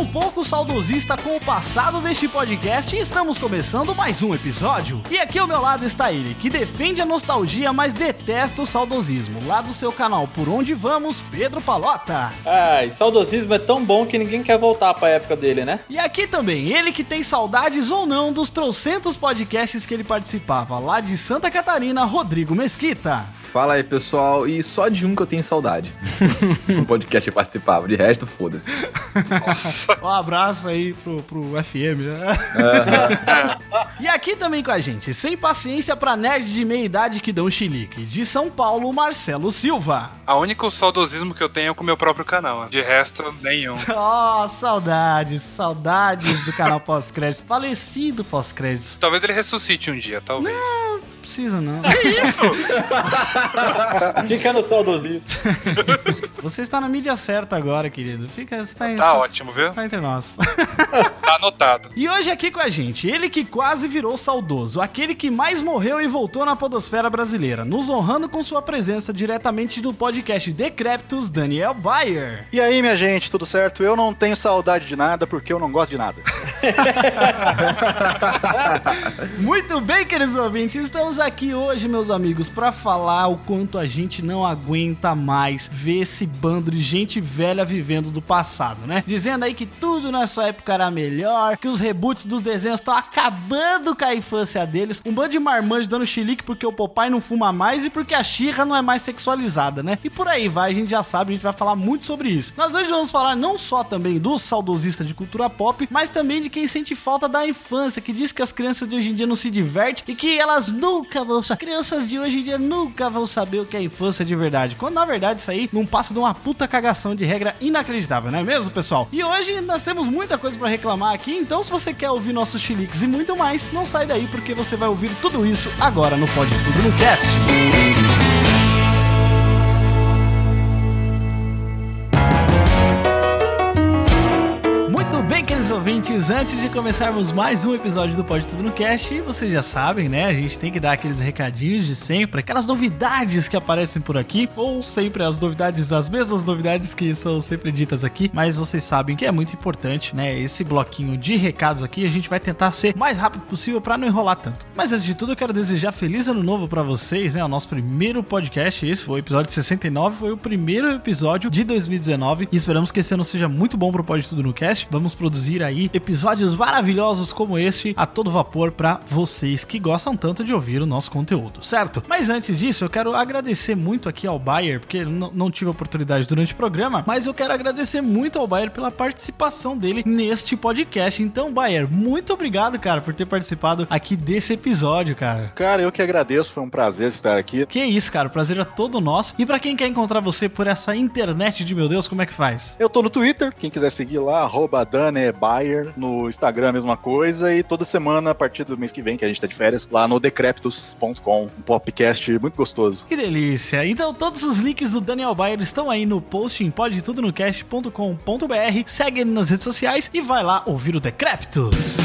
Host nem um pouco saudosista com o passado deste podcast e estamos começando mais um episódio. E aqui ao meu lado está ele, que defende a nostalgia, mas detesta o saudosismo. Lá do seu canal Por Onde Vamos, Pedro Palota. Ai, saudosismo é tão bom que ninguém quer voltar pra época dele, né? E aqui também, ele que tem saudades ou não dos trocentos podcasts que ele participava, lá de Santa Catarina, Rodrigo Mesquita. Fala aí, pessoal. E só de um que eu tenho saudade. um podcast que eu participava. De resto, foda-se. Um abraço aí pro, pro FM, né? e aqui também com a gente, sem paciência pra nerds de meia idade que dão chilique, de São Paulo, Marcelo Silva. A única saudosismo que eu tenho é com o meu próprio canal. De resto, nenhum. Oh, saudades, saudades do canal pós-crédito, falecido pós-créditos. Talvez ele ressuscite um dia, talvez. Não precisa não. Fica no saudosismo. Você está na mídia certa agora, querido. Fica, você tá, Tá ótimo, viu? tá entre nós. Tá anotado. E hoje aqui com a gente, ele que quase virou saudoso, aquele que mais morreu e voltou na podosfera brasileira, nos honrando com sua presença diretamente do podcast Decreptus, Daniel Bayer. E aí, minha gente, tudo certo? Eu não tenho saudade de nada porque eu não gosto de nada. Muito bem, queridos ouvintes, estamos aqui hoje, meus amigos, pra falar o quanto a gente não aguenta mais ver esse bando de gente velha vivendo do passado, né? Dizendo aí que tudo na sua época era melhor, que os reboots dos desenhos estão acabando com a infância deles, um bando de marmanjos dando chilique porque o papai não fuma mais e porque a Xirra não é mais sexualizada, né? E por aí vai, a gente já sabe, a gente vai falar muito sobre isso. Nós hoje vamos falar não só também dos saudosistas de cultura pop, mas também de quem sente falta da infância, que diz que as crianças de hoje em dia não se divertem e que elas nunca vão saber. Crianças de hoje em dia nunca vão saber o que é infância de verdade. Quando na verdade isso aí não passa de uma puta cagação de regra inacreditável, não é mesmo, pessoal? E hoje nós temos muita coisa pra reclamar aqui, então se você quer ouvir nossos chiliques e muito mais, não sai daí porque você vai ouvir tudo isso agora no Pode Tudo no Cast. Muito ouvintes, antes de começarmos mais um episódio do Pode Tudo no Cast, vocês já sabem, né? A gente tem que dar aqueles recadinhos de sempre, aquelas novidades que aparecem por aqui, ou sempre as novidades, as mesmas novidades que são sempre ditas aqui, mas vocês sabem que é muito importante, né? Esse bloquinho de recados aqui, a gente vai tentar ser mais rápido possível para não enrolar tanto. Mas antes de tudo, eu quero desejar feliz ano novo para vocês, né? O nosso primeiro podcast, esse foi o episódio 69, foi o primeiro episódio de 2019 e esperamos que esse ano seja muito bom pro Pode Tudo no Cast. Vamos produzir aí episódios maravilhosos como este a todo vapor para vocês que gostam tanto de ouvir o nosso conteúdo, certo? Mas antes disso, eu quero agradecer muito aqui ao Bayer, porque não tive oportunidade durante o programa, mas eu quero agradecer muito ao Bayer pela participação dele neste podcast. Então, Bayer, muito obrigado, cara, por ter participado aqui desse episódio, cara. Cara, eu que agradeço, foi um prazer estar aqui. Que isso, cara, o prazer é todo nosso. E pra quem quer encontrar você por essa internet de meu Deus, como é que faz? Eu tô no Twitter, quem quiser seguir lá, arroba No Instagram a mesma coisa, e toda semana, a partir do mês que vem, que a gente tá de férias, lá no decreptus.com, um podcast muito gostoso. Que delícia! Então todos os links do Daniel Bayer estão aí no post em podetudonocast.com.br. Segue ele nas redes sociais e vai lá ouvir o Decreptus.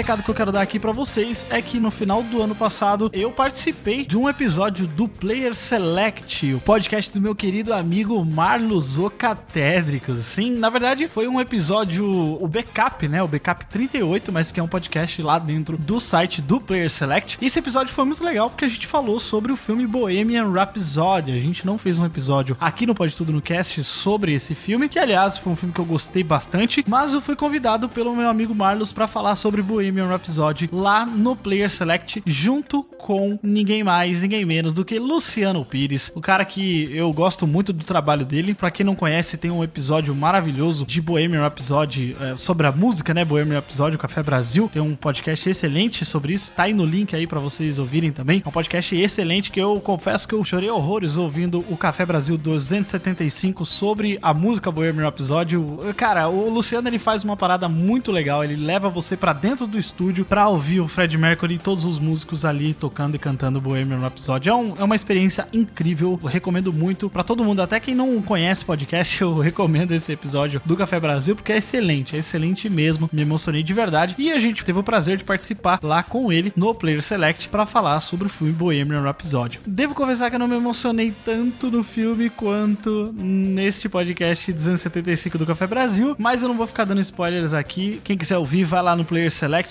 Recado que eu quero dar aqui pra vocês é que no final do ano passado eu participei de um episódio do Player Select, o podcast do meu querido amigo Marlos Ocatédricos. Sim, na verdade foi um episódio, o backup, né? O backup 38, mas que é um podcast lá dentro do site do Player Select. Esse episódio foi muito legal porque a gente falou sobre o filme Bohemian Rhapsody. A gente não fez um episódio aqui no Pode Tudo no Cast sobre esse filme, que aliás foi um filme que eu gostei bastante, mas eu fui convidado pelo meu amigo Marlos pra falar sobre Bohemian Rhapsody lá no Player Select, junto com ninguém mais, ninguém menos do que Luciano Pires, o cara que eu gosto muito do trabalho dele. Pra quem não conhece, tem um episódio maravilhoso de Bohemian Rhapsody é, sobre a música, né? Bohemian Rhapsody, Café Brasil. Tem um podcast excelente sobre isso. Tá aí no link aí pra vocês ouvirem também. É um podcast excelente que eu confesso que eu chorei horrores ouvindo o Café Brasil 275 sobre a música Bohemian Rhapsody. Cara, o Luciano ele faz uma parada muito legal. Ele leva você pra dentro do estúdio pra ouvir o Fred Mercury e todos os músicos ali tocando e cantando Bohemian Rhapsody. É, um- é uma experiência incrível. Eu recomendo muito pra todo mundo. Até quem não conhece podcast, eu recomendo esse episódio do Café Brasil porque é excelente, é excelente mesmo. Me emocionei de verdade. E a gente teve o prazer de participar lá com ele no Player Select pra falar sobre o filme Bohemian Rhapsody. Devo confessar que eu não me emocionei tanto no filme quanto neste podcast 275 do Café Brasil, mas eu não vou ficar dando spoilers aqui. Quem quiser ouvir, vai lá no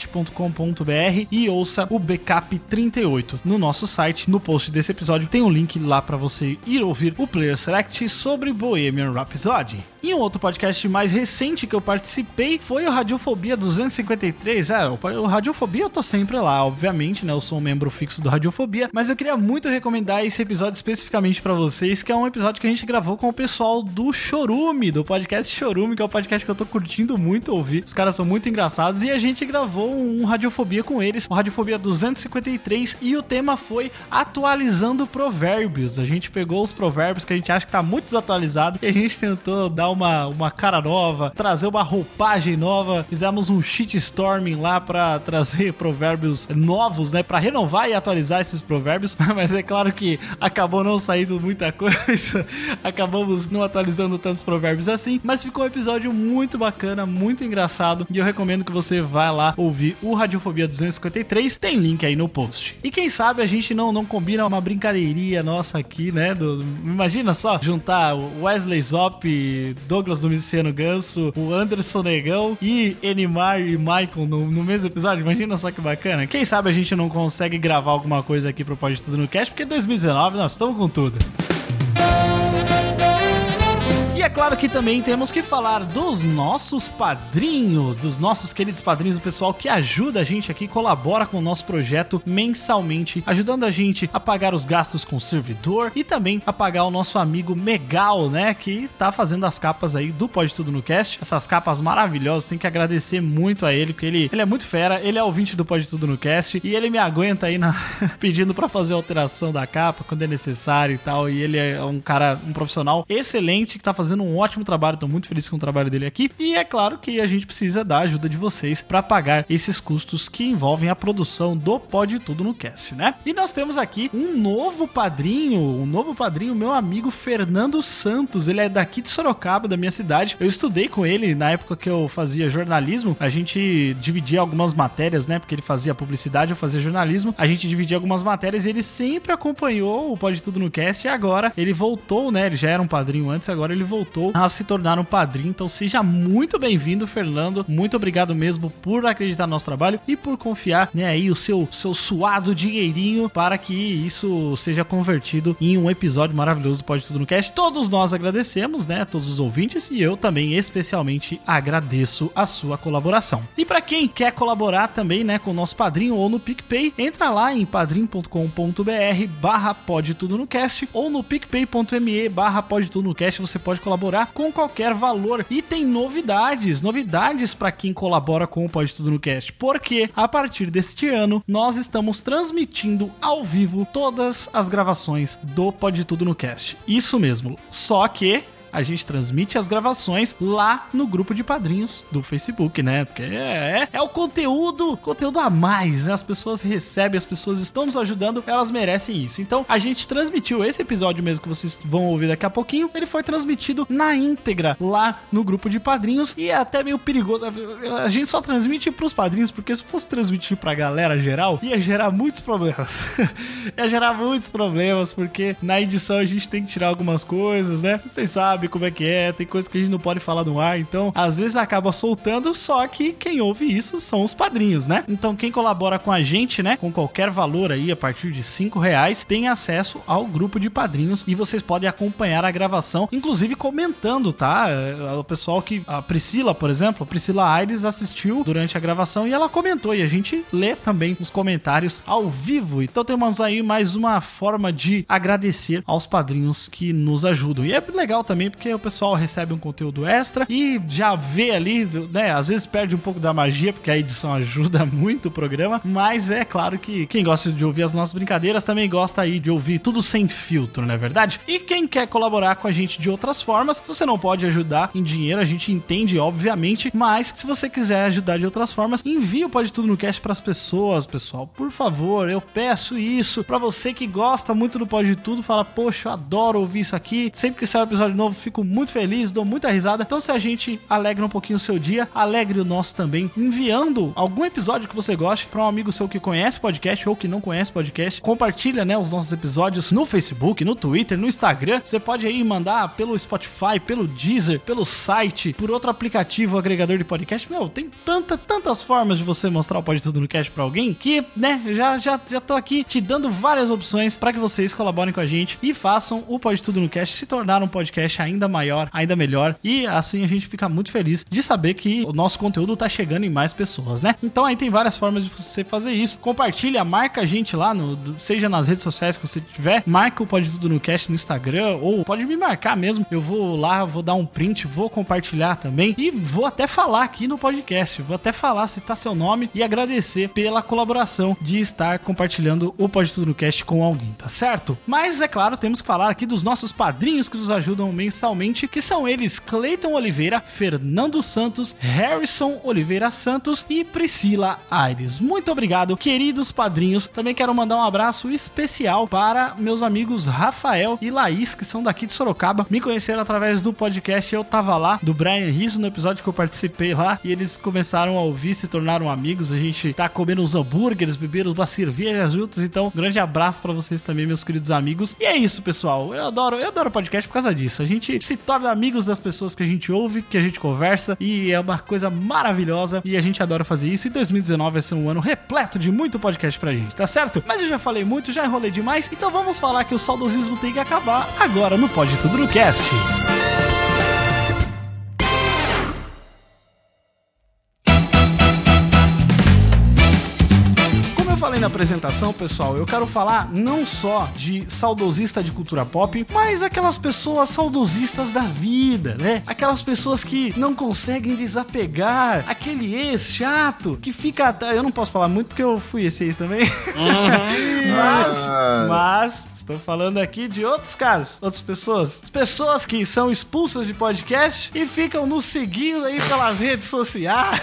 playerselect.com.br e ouça o Backup 38 no nosso site. No post desse episódio tem um link lá pra você ir ouvir o Player Select sobre Bohemian Rhapsody. E um outro podcast mais recente que eu participei foi o Radiofobia 253. É, o o Radiofobia eu tô sempre lá, obviamente, né? Eu sou um membro fixo do Radiofobia, mas eu queria muito recomendar esse episódio especificamente pra vocês, que é um episódio que a gente gravou com o pessoal do Chorume, do podcast Chorume, que é um podcast que eu tô curtindo muito ouvir. Os caras são muito engraçados e a gente gravou um Radiofobia com eles, o Radiofobia 253, e o tema foi atualizando provérbios. A gente pegou os provérbios que a gente acha que tá muito desatualizado e a gente tentou dar uma, uma cara nova, trazer uma roupagem nova. Fizemos um shitstorming lá pra trazer provérbios novos, né? Pra renovar e atualizar esses provérbios. Mas é claro que acabou não saindo muita coisa. Acabamos não atualizando tantos provérbios assim. Mas ficou um episódio muito bacana, muito engraçado. E eu recomendo que você vá lá ouvir o Radiofobia 253. Tem link aí no post. E quem sabe a gente não, não combina uma brincadeirinha nossa aqui, né? Do, imagina só juntar Wesley Zop, Douglas Domiciano Ganso, o Anderson Negão e Enimar e Michael no, no mesmo episódio. Imagina só que bacana. Quem sabe a gente não consegue gravar alguma coisa aqui pro Pode Tudo no Cast, porque 2019 nós estamos com tudo. E é claro que também temos que falar dos nossos padrinhos, dos nossos queridos padrinhos, o pessoal que ajuda a gente aqui, colabora com o nosso projeto mensalmente, ajudando a gente a pagar os gastos com o servidor e também a pagar o nosso amigo Megal, né, que tá fazendo as capas aí do Pode Tudo no Cast. Essas capas maravilhosas, tem que agradecer muito a ele, porque ele, ele é muito fera, ele é ouvinte do Pode Tudo no Cast e ele me aguenta aí na, pedindo pra fazer alteração da capa quando é necessário e tal. E ele é um cara, um profissional excelente que tá fazendo um ótimo trabalho. Tô muito feliz com o trabalho dele aqui. E é claro que a gente precisa da ajuda de vocês pra pagar esses custos que envolvem a produção do Pode Tudo no Cast, né? E nós temos aqui um novo padrinho, um novo padrinho, meu amigo Fernando Santos. Ele é daqui de Sorocaba, da minha cidade. Eu estudei com ele na época que eu fazia jornalismo. A gente dividia algumas matérias, né? Porque ele fazia publicidade, eu fazia jornalismo. A gente dividia algumas matérias e ele sempre acompanhou o Pode Tudo no Cast. E agora ele voltou, né? Ele já era um padrinho antes, agora ele voltou a se tornar um padrinho. Então seja muito bem-vindo, Fernando. Muito obrigado mesmo por acreditar no nosso trabalho e por confiar, né, aí o seu, seu suado dinheirinho para que isso seja convertido em um episódio maravilhoso do Pode Tudo no Cast. Todos nós agradecemos, né, todos os ouvintes e eu também especialmente agradeço a sua colaboração. E para quem quer colaborar também, né, com o nosso padrinho ou no PicPay, entra lá em padrim.com.br barra Pode Tudo no Cast ou no picpay.me barra Pode Tudo no Cast. Você pode com qualquer valor. E tem novidades, novidades para quem colabora com o Pode Tudo no Cast. Porque a partir deste ano nós estamos transmitindo ao vivo todas as gravações do Pode Tudo no Cast. Isso mesmo. Só que a gente transmite as gravações lá no grupo de padrinhos do Facebook, né? Porque é, é, é o conteúdo, conteúdo a mais, né? As pessoas recebem, as pessoas estão nos ajudando, elas merecem isso. Então, a gente transmitiu esse episódio mesmo que vocês vão ouvir daqui a pouquinho, ele foi transmitido na íntegra lá no grupo de padrinhos e é até meio perigoso. A gente só transmite pros padrinhos, porque se fosse transmitir pra galera geral, ia gerar muitos problemas. ia gerar muitos problemas, porque na edição a gente tem que tirar algumas coisas, né? Vocês sabem sabe como é que é, tem coisas que a gente não pode falar no ar, então às vezes acaba soltando, só que quem ouve isso são os padrinhos, né? Então quem colabora com a gente, né, com qualquer valor aí a partir de 5 reais, tem acesso ao grupo de padrinhos e vocês podem acompanhar a gravação, inclusive comentando, tá? É, O pessoal que. A Priscila, por exemplo, a Priscila Aires assistiu durante a gravação e ela comentou. E a gente lê também os comentários ao vivo. Então temos aí mais uma forma de agradecer aos padrinhos que nos ajudam. E é legal também porque o pessoal recebe um conteúdo extra e já vê ali, né? Às vezes perde um pouco da magia, porque a edição ajuda muito o programa. Mas é claro que quem gosta de ouvir as nossas brincadeiras também gosta aí de ouvir tudo sem filtro, não é verdade? E quem quer colaborar com a gente de outras formas, se você não pode ajudar em dinheiro, a gente entende, obviamente, mas se você quiser ajudar de outras formas, envie o Pode Tudo no Cast pras pessoas, pessoal. Por favor, eu peço isso pra você que gosta muito do Pode Tudo, fala, poxa, eu adoro ouvir isso aqui. Sempre que sai um episódio novo, fico muito feliz, dou muita risada. Então, se a gente alegra um pouquinho o seu dia, alegre o nosso também, enviando algum episódio que você goste pra um amigo seu que conhece podcast ou que não conhece podcast. Compartilha, né, os nossos episódios no Facebook, no Twitter, no Instagram. Você pode aí mandar pelo Spotify, pelo Deezer, pelo site, por outro aplicativo agregador de podcast. Meu, tem tanta, tantas formas de você mostrar o Pode Tudo no Cast pra alguém que, né, já, já, já tô aqui te dando várias opções pra que vocês colaborem com a gente e façam o Pode Tudo no Cast se tornar um podcast ainda maior, ainda melhor. E assim a gente fica muito feliz de saber que o nosso conteúdo tá chegando em mais pessoas, né? Então aí tem várias formas de você fazer isso. Compartilha, marca a gente lá, no, seja nas redes sociais que você tiver, marca o Pode Tudo no Cast no Instagram ou pode me marcar mesmo. Eu vou lá, vou dar um print, vou compartilhar também e vou até falar aqui no podcast. Vou até falar, citar seu nome e agradecer pela colaboração de estar compartilhando o Pode Tudo no Cast com alguém, tá certo? Mas é claro, temos que falar aqui dos nossos padrinhos que nos ajudam mensalmente, que são eles Cleiton Oliveira, Fernando Santos, Harrison Oliveira Santos e Priscila Aires. Muito obrigado, queridos padrinhos. Também quero mandar um abraço especial para meus amigos Rafael e Laís, que são daqui de Sorocaba. Me conheceram através do podcast Eu Tava Lá, do Brian Rizzo, no episódio que eu participei lá. E eles começaram a ouvir, se tornaram amigos. A gente tá comendo uns hambúrgueres, bebendo uma cerveja juntos. Então, grande abraço para vocês também, meus queridos amigos. E é isso, pessoal. Eu adoro, eu adoro podcast por causa disso. A gente se torna amigos das pessoas que a gente ouve, que a gente conversa. E é uma coisa maravilhosa. E a gente adora fazer isso. E 2019 vai ser um ano repleto de muito podcast pra gente, tá certo? Mas eu já falei muito, já enrolei demais. Então vamos falar que o saudosismo tem que acabar agora no Pode Tudo no Cast. Como falei na apresentação, pessoal, eu quero falar não só de saudosista de cultura pop, mas aquelas pessoas saudosistas da vida, né? Aquelas pessoas que não conseguem desapegar, aquele ex chato que fica. Eu não posso falar muito porque eu fui esse ex também. mas, mas, estou falando aqui de outros casos, outras pessoas. As pessoas que são expulsas de podcast e ficam nos seguindo aí pelas redes sociais.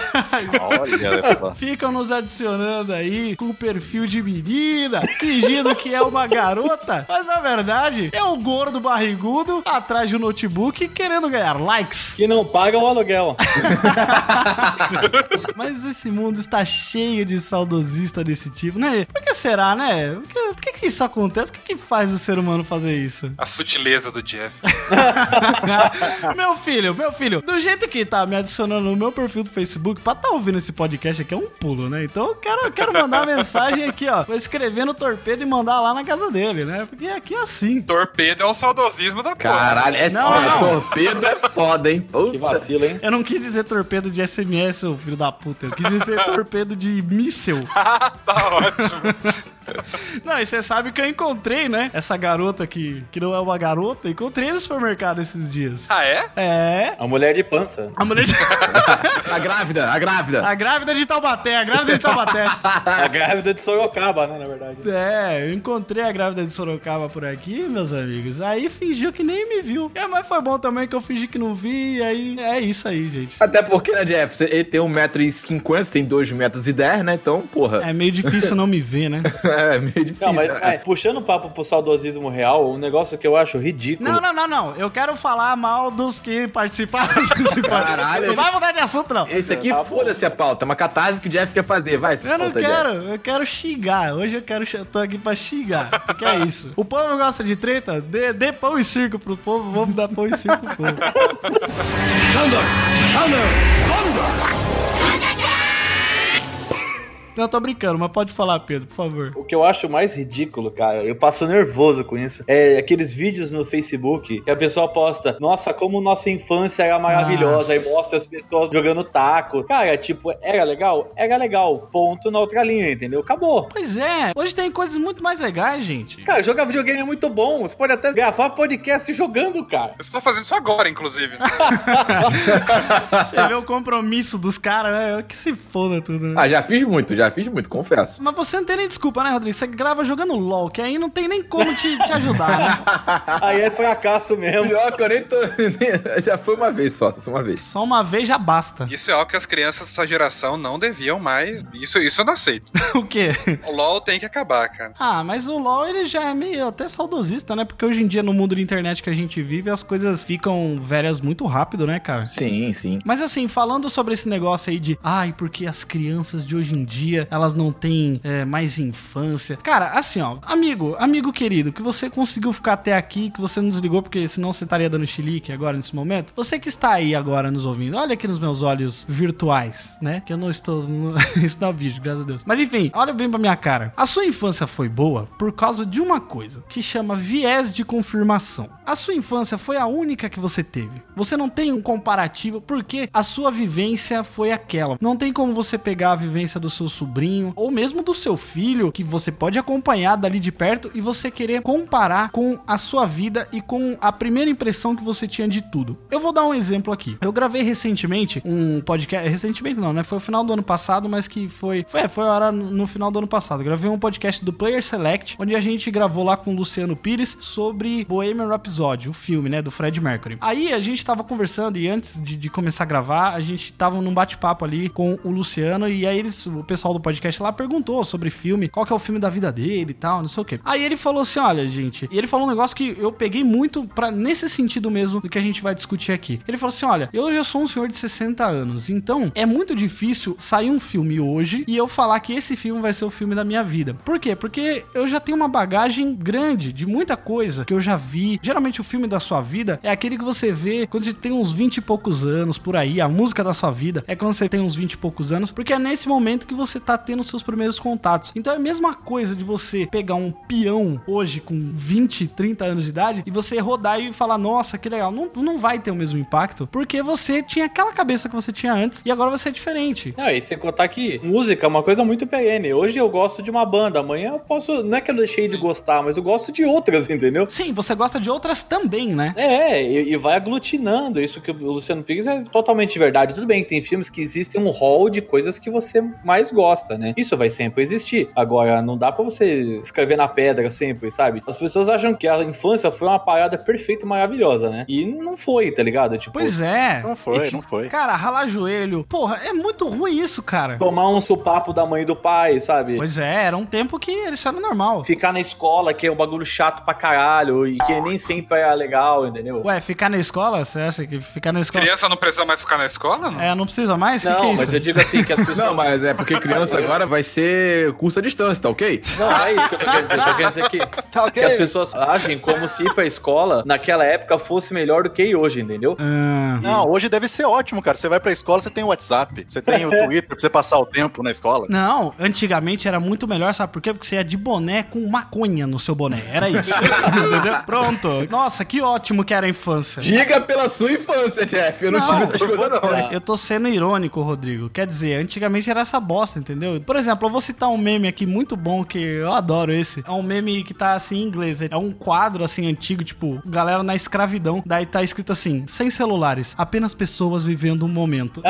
Olha. Ficam nos adicionando aí com o perfil de menina, fingindo que é uma garota, mas na verdade é um gordo barrigudo atrás de um notebook querendo ganhar likes. Que não paga o aluguel. Mas esse mundo está cheio de saudosista desse tipo, né? Por que será, né? Por que, por que que isso acontece? O que, que faz o ser humano fazer isso? A sutileza do Jeff. meu filho, meu filho, do jeito que tá me adicionando no meu perfil do Facebook, pra tá ouvindo esse podcast aqui é um pulo, né? Então eu quero, eu quero mandar uma mensagem aqui, ó. Vou escrever no torpedo e mandar lá na casa dele, né? Porque aqui é assim. Torpedo é o saudosismo da porra. Caralho, é Não, não. torpedo é foda, hein? Que Puta. vacilo, hein? Eu não quis dizer torpedo de SMS, ô filho da puta. Eu quis dizer torpedo de míssel. tá ótimo. Não, e você sabe que eu encontrei, né? Essa garota que, que não é uma garota, encontrei no supermercado esses dias. Ah, é? É. A mulher de pança. A mulher de... A grávida, a grávida. A grávida de Taubaté, a grávida de Taubaté. A grávida de Sorocaba, né, na verdade. É, eu encontrei a grávida de Sorocaba por aqui, meus amigos. Aí fingiu que nem me viu. É, mas foi bom também que eu fingi que não vi. E aí é isso aí, gente. Até porque, né, Jeff, você- ele tem 1,50m, você tem 2,10m, né? Então, porra. É meio difícil não me ver, né? é meio difícil. Não, mas, né? mas puxando o papo pro saudosismo real, um negócio que eu acho ridículo. Não, não, não, não. Eu quero falar mal dos que participaram desse Caralho. Não vai mudar de assunto, não. Esse aqui, foda-se a pauta. É uma catarse que o Jeff quer fazer. Vai, Eu não solta, Jeff. quero, eu quero xingar. Hoje eu quero, eu tô aqui pra xingar. Porque é isso. O povo gosta de treta? Dê, dê pão e circo pro povo, vamos dar pão e circo pro povo. Não, tô brincando, mas pode falar, Pedro, por favor. O que eu acho mais ridículo, cara, eu passo nervoso com isso, é aqueles vídeos no Facebook que a pessoa posta, nossa, como nossa infância era maravilhosa, Nossa. e mostra as pessoas jogando taco. Cara, tipo, era legal? Era legal. Ponto na outra linha, entendeu? Acabou. Pois é, hoje tem coisas muito mais legais, gente. Cara, jogar videogame é muito bom. Você pode até gravar podcast jogando, cara. Eu estou fazendo isso agora, inclusive. Você vê o compromisso dos caras, né? Que se foda tudo, né? Ah, já fiz muito, já fiz muito, confesso. Mas você não tem nem desculpa, né, Rodrigo? Você grava jogando LOL, que aí não tem nem como te, te ajudar, né? Aí é fracasso mesmo. Pior que eu nem tô. já foi uma vez só, só foi uma vez. Só uma vez já basta. Isso é algo que as crianças dessa geração não deviam mais. Isso, isso eu não aceito. o quê? O LOL tem que acabar, cara. Ah, mas o LoL ele já é meio até saudosista, né? Porque hoje em dia, no mundo da internet que a gente vive, as coisas ficam velhas muito rápido, né, cara? Sim, sim. Mas assim, falando sobre esse negócio aí de ai, porque as crianças de hoje em dia elas não têm é, mais infância. Cara, assim, ó, amigo, amigo querido, que você conseguiu ficar até aqui, que você não desligou, porque senão você estaria dando chilique agora nesse momento. Você que está aí agora nos ouvindo, olha aqui nos meus olhos virtuais, né? Que eu não estou. Isso não é vídeo, graças a Deus. Mas enfim, olha bem pra minha cara. A sua infância foi boa por causa de uma coisa que chama viés de confirmação. A sua infância foi a única que você teve. Você não tem um comparativo porque a sua vivência foi aquela. Não tem como você pegar a vivência do seu sobrinho ou mesmo do seu filho, que você pode acompanhar dali de perto e você querer comparar com a sua vida e com a primeira impressão que você tinha de tudo. Eu vou dar um exemplo aqui. Eu gravei recentemente um podcast, recentemente não, né? Foi o final do ano passado, mas que foi, foi, é, foi a hora no final do ano passado. Gravei um podcast do Player Select, onde a gente gravou lá com o Luciano Pires sobre Bohemian Rhapsody, o filme, né, do Fred Mercury. Aí a gente tava conversando e antes de, de começar a gravar, a gente tava num bate-papo ali com o Luciano e aí eles, o pessoal do podcast lá perguntou sobre filme, qual que é o filme da vida dele e tal, não sei o quê. Aí ele falou assim, olha, gente, e ele falou um negócio que eu peguei muito para nesse sentido mesmo do que a gente vai discutir aqui. Ele falou assim, olha, eu já sou um senhor de 60 anos, então é muito difícil sair um filme hoje e eu falar que esse filme vai ser o filme da minha vida. Por quê? Porque eu já tenho uma bagagem grande de muita coisa que eu já vi. Geralmente o filme da sua vida é aquele que você vê quando você tem uns 20 e poucos anos por aí. A música da sua vida é quando você tem uns 20 e poucos anos, porque é nesse momento que você tá tendo seus primeiros contatos. Então é a mesma coisa de você pegar um peão hoje com 20, 30 anos de idade e você rodar e falar, nossa, que legal. Não, não vai ter o mesmo impacto, porque você tinha aquela cabeça que você tinha antes e agora você é diferente. Não, e sem contar que música é uma coisa muito perene. Hoje eu gosto de uma banda, amanhã eu posso. Não é que eu deixei de gostar, mas eu gosto de outras, entendeu? Sim, você gosta de outras também, né? É, e, e vai aglutinando. Isso que o Luciano Pires é totalmente verdade. Tudo bem, tem filmes que existem um hall de coisas que você mais gosta, né? Isso vai sempre existir. Agora, não dá pra você escrever na pedra sempre, sabe? As pessoas acham que a infância foi uma parada perfeita e maravilhosa, né? E não foi, tá ligado? Tipo, Pois é. Não foi, não foi. Cara, ralar joelho. Porra, é muito ruim isso, cara. tomar um supapo da mãe e do pai, sabe? Pois é, era um tempo que isso era normal. Ficar na escola, que é um bagulho chato pra caralho, e que nem sempre é legal, entendeu? Ué, ficar na escola? Você acha que ficar na escola. Criança não precisa mais ficar na escola, não? É, não precisa mais? O que, Não, que é isso? mas eu digo assim, que as pessoas... Não, mas é porque criança agora vai ser curso à distância, tá ok? Não, é isso que eu tô querendo dizer. Eu tô querendo dizer que, Tá que as pessoas agem como se ir pra escola naquela época fosse melhor do que hoje, entendeu? Ah, Não, hoje deve ser ótimo, cara. Você vai pra escola, você tem o WhatsApp, você tem o Twitter pra você passar o tempo na escola. Não, antigamente era muito melhor, sabe por quê? Porque você ia de boné com maconha no seu boné. Era isso. Entendeu? Pronto. Nossa, que ótimo que era a infância. Diga pela sua infância, Jeff. Eu não, Não, tive essas coisas, não. Eu tô sendo irônico, Rodrigo. Quer dizer, antigamente era essa bosta, entendeu? Por exemplo, eu vou citar um meme aqui muito bom que eu adoro esse. É um meme que tá assim em inglês. É um quadro assim antigo, tipo, galera na escravidão. Daí tá escrito assim: sem celulares, apenas pessoas vivendo um momento.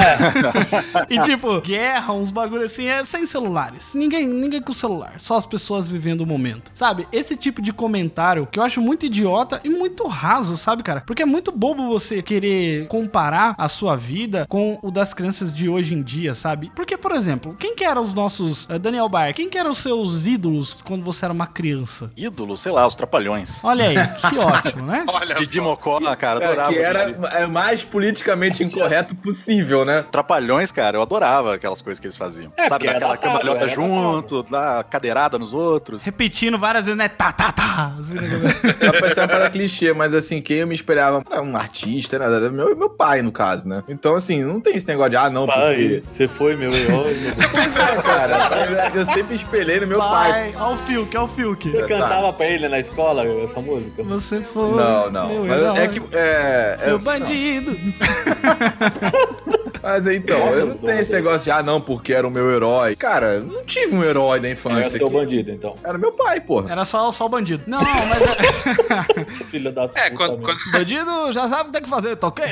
e tipo, guerra, uns bagulho assim, é sem celulares. Ninguém, ninguém com celular, só as pessoas vivendo o momento. Sabe? Esse tipo de comentário que eu acho muito idiota e muito raso, sabe, cara? Porque é muito bobo você querer comparar a sua vida com o das crianças de hoje em dia, sabe? Porque, por exemplo, quem que eram os nossos. eh, Daniel Bar, quem que eram os seus ídolos quando você era uma criança? Ídolo, sei lá, os trapalhões. Olha aí, que ótimo, né? Olha Didi. Mocó, cara, Cara, adorava. que era Didi. é mais politicamente incorreto possível, né? Trapalhões, cara, eu adorava aquelas coisas que eles faziam. É, Sabe, daquela cambalhota era junto, dar cadeirada nos outros. Repetindo várias vezes, né? Tá, tá, tá. Assim, né? Vai parecer uma parada clichê, mas assim, quem eu me espelhava era um artista, nada, era meu, meu pai, no caso, né? Então, assim, não tem esse negócio de, ah, não, Pai, porque. você foi meu herói. Pois é, cara. Eu sempre espelhei no meu pai. Pai, ó o Fiuk, ó o Fiuk. Você cantava pra ele na escola essa música? Você foi. Não, não. meu é que. É, é- Meu bandido. Mas então, eu não tenho esse negócio de, ah, não, porque era o meu herói. Cara, eu não tive um herói da Era infância. seu que- bandido, então. Era meu pai, porra. Era só, só o bandido. Não, mas. é- Filho das É, puta quando, mesmo. quando- bandido já sabe o que tem que fazer, tá ok?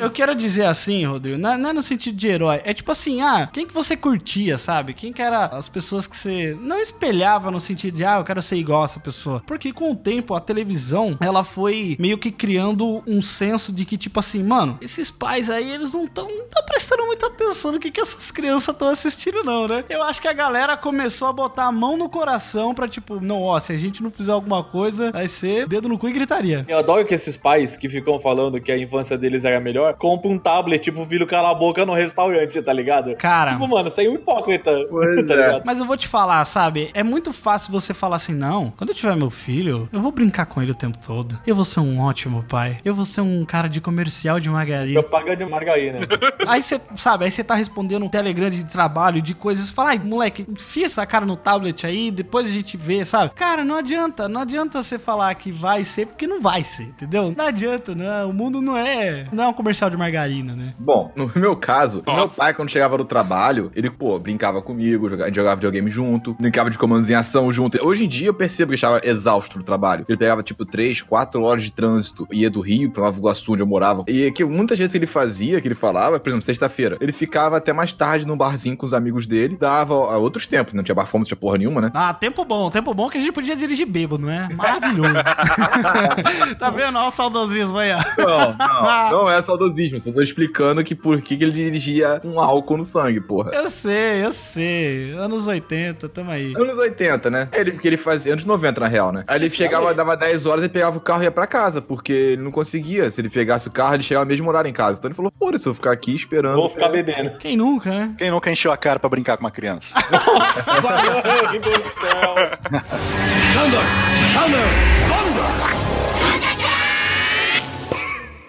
Eu quero dizer assim, Rodrigo, não é, não é no sentido de herói. É tipo assim, ah, quem que você curtia, sabe? Quem que era as pessoas que você não espelhava no sentido de, ah, eu quero ser igual a essa pessoa. Porque com o tempo, a televisão, ela foi meio que criando um senso de que, tipo assim, mano, esses pais aí, eles não estão prestando muita atenção no que, que essas crianças estão assistindo, não, né? Eu acho que a galera começou a botar a mão no coração pra, tipo, não, ó, se a gente não fizer alguma coisa, vai ser dedo no cu e gritaria. Eu adoro que esses pais que ficam falando que a infância deles era melhor, compram um tablet, tipo, o filho cala a boca no restaurante, tá ligado? Cara. Tipo, mano, isso aí é um hipócrita. Pois tá é. Mas eu vou te falar, sabe? É muito fácil você falar assim, não, quando eu tiver meu filho, eu vou brincar com ele o tempo todo. Eu vou ser um ótimo pai. Eu vou ser um cara de comercial de margarina. Propaganda de margarina. Aí você, sabe, aí você tá respondendo um telegram de trabalho, de coisas. Você fala, ai, moleque, enfia essa cara no tablet aí, depois a gente vê, sabe? Cara, não adianta, não adianta você falar que vai ser, porque não vai ser, entendeu? Não adianta, não. O mundo não é. Não é um comercial de margarina, né? Bom, no meu caso, o meu Nossa. pai, quando chegava no trabalho, ele, pô, brincava comigo, jogava, jogava videogame junto, brincava de comandos em ação junto. Hoje em dia eu percebo que ele estava exausto do trabalho. Ele pegava, tipo, 3, 4 horas de trânsito, ia do Rio pra Nova Iguaçu, onde eu morava. E que muitas vezes que ele fazia, que ele falava, por exemplo, sexta-feira, ele ficava até mais tarde num barzinho com os amigos dele, dava a outros tempos, não tinha bafome, não tinha porra nenhuma, né? Ah, tempo bom, tempo bom que a gente podia dirigir bêbado, né? Maravilhoso. tá vendo? Olha o saudosismo aí, ó. Não, não, não é saudosismo, só tô explicando que por que, que ele dirigia um álcool no sangue, porra. Eu sei, eu sei. Anos 80, tamo aí. Anos 80, né? Ele, porque ele fazia, anos 90 na real, né? Aí ele chegava, dava 10 horas e pegava o carro e ia pra casa, porque ele não conseguia. Se ele pegasse o carro, ele chegava mesmo horário em casa. Então ele falou, pô, se eu vou ficar aqui esperando. Vou ficar bebendo. Quem nunca, né? Quem nunca encheu a cara pra brincar com uma criança? Meu Deus do céu.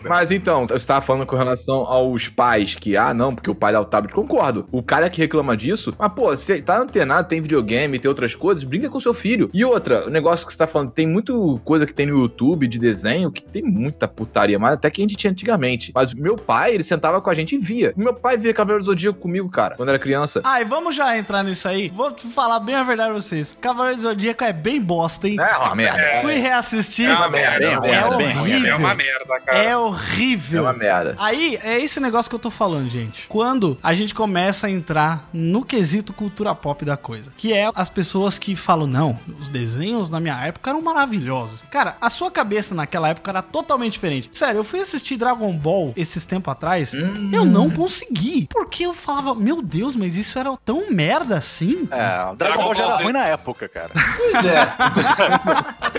Mas então, eu estava falando com relação aos pais que, ah, não, porque o pai dá o tablet. Concordo. O cara que reclama disso, mas, pô, você tá antenado, tem videogame, tem outras coisas, brinca com seu filho. E outra, o negócio que você tá falando, tem muito coisa que tem no YouTube de desenho que tem muita putaria, mais até que a gente tinha antigamente. Mas o meu pai, ele sentava com a gente e via. Meu pai via Cavaleiro do Zodíaco comigo, cara, quando era criança. Ai, vamos já entrar nisso aí. Vou falar bem a verdade pra vocês. Cavaleiro do Zodíaco é bem bosta, hein? É uma merda. Fui reassistir. É uma merda, É, é uma merda, bem horrível. É uma merda, cara. É É horrível. uma merda. Aí, é esse negócio que eu tô falando, gente. Quando a gente começa a entrar no quesito cultura pop da coisa, que é as pessoas que falam, não, os desenhos na minha época eram maravilhosos. Cara, a sua cabeça naquela época era totalmente diferente. Sério, eu fui assistir Dragon Ball esses tempos atrás, eu não consegui. Porque eu falava, meu Deus, mas isso era tão merda assim? É, o Dragon Ball já era ruim na época, cara. Pois é.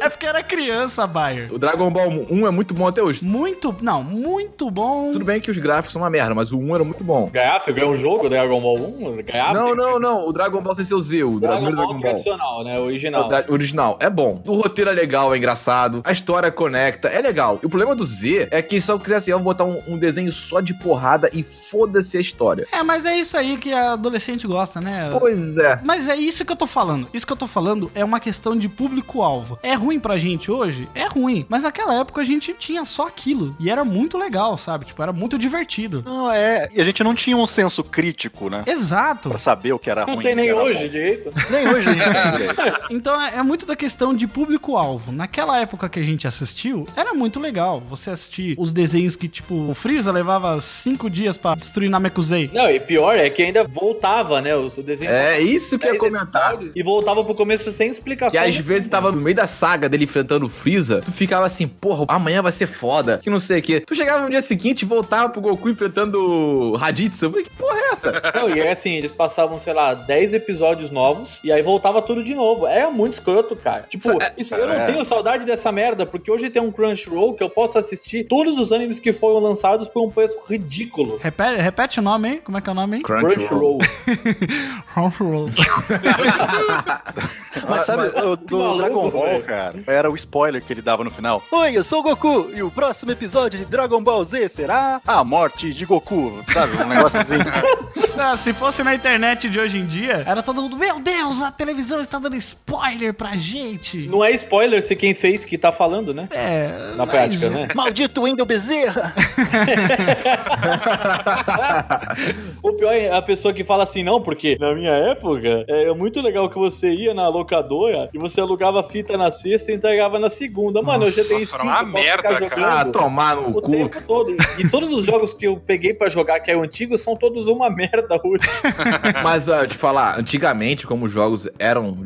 É porque era criança, Bayer. o Dragon Ball 1 é muito bom até hoje. Muito, não, muito bom. Tudo bem que os gráficos são uma merda, mas o 1 era muito bom. Gaiafe ganhou um jogo Dragon Ball 1? Gaiafe? Não, não, não. O Dragon Ball sem ser o Z, o Dragon Dragon Ball. tradicional, né? O É original. o da- original. É bom. O roteiro é legal, é engraçado. A história conecta, é legal. E o problema do Z é que só quiser assim, eu vou botar um, um desenho só de porrada e foda-se a história. É, mas é isso aí que a adolescente gosta, né? Pois é. Mas é isso que eu tô falando. Isso que eu tô falando é uma questão de público-alvo. É ruim pra gente hoje? É ruim. Mas naquela época a gente tinha só aquilo. E era muito legal, sabe? Tipo, era muito divertido. Não, é. E a gente não tinha um senso crítico, né? Exato. Pra saber o que era Não ruim. tem e o que nem hoje bom. direito. Nem hoje a gente tem direito. Então é, é muito da questão de público-alvo. Naquela época que a gente assistiu, era muito legal. Você assistir os desenhos que, tipo, o Freeza levava cinco dias pra destruir Namekusei. Não, e pior é que ainda voltava, né? O desenho. É isso que eu ia comentar. E voltava pro começo sem explicação. Que às vezes tava no meio da saga dele enfrentando o Freeza, tu ficava assim, porra, amanhã vai ser foda, que não sei o quê. Tu chegava no dia seguinte e voltava pro Goku enfrentando o Raditsu. Eu falei, que porra é essa? Não, e é assim, eles passavam, sei lá, 10 episódios novos e aí voltava tudo de novo. É muito escroto, cara. Tipo, Isso é- isso, eu não é. tenho saudade dessa merda, porque hoje tem um Crunchyroll que eu posso assistir todos os animes que foram lançados por um preço ridículo. Repete, repete o nome aí. Como é que é o nome aí? Crunchyroll. Crunchyroll. Mas sabe, o do Dragon Ball, cara, era o spoiler que ele dava no final. Oi, eu sou o Goku e o próximo episódio de Dragon Ball Z será a morte de Goku, sabe? Um negócio assim. Ah, se fosse na internet de hoje em dia, era todo mundo, meu Deus, a televisão está dando spoiler pra gente. Não é spoiler se quem fez que tá falando, né? É. Na prática, né? Maldito Wendel Bezerra! O pior é a pessoa que fala assim, não, porque na minha época é muito legal que você ia na locadora e você alugava fita na sexta e entregava na segunda. Mano, eu já tenho Nossa, era uma merda, cara. Ah, tomar no o cu. tempo todo. E, todos os jogos que eu peguei pra jogar que é o antigo são todos uma merda hoje. Mas, ó, te falar, antigamente, como os jogos eram,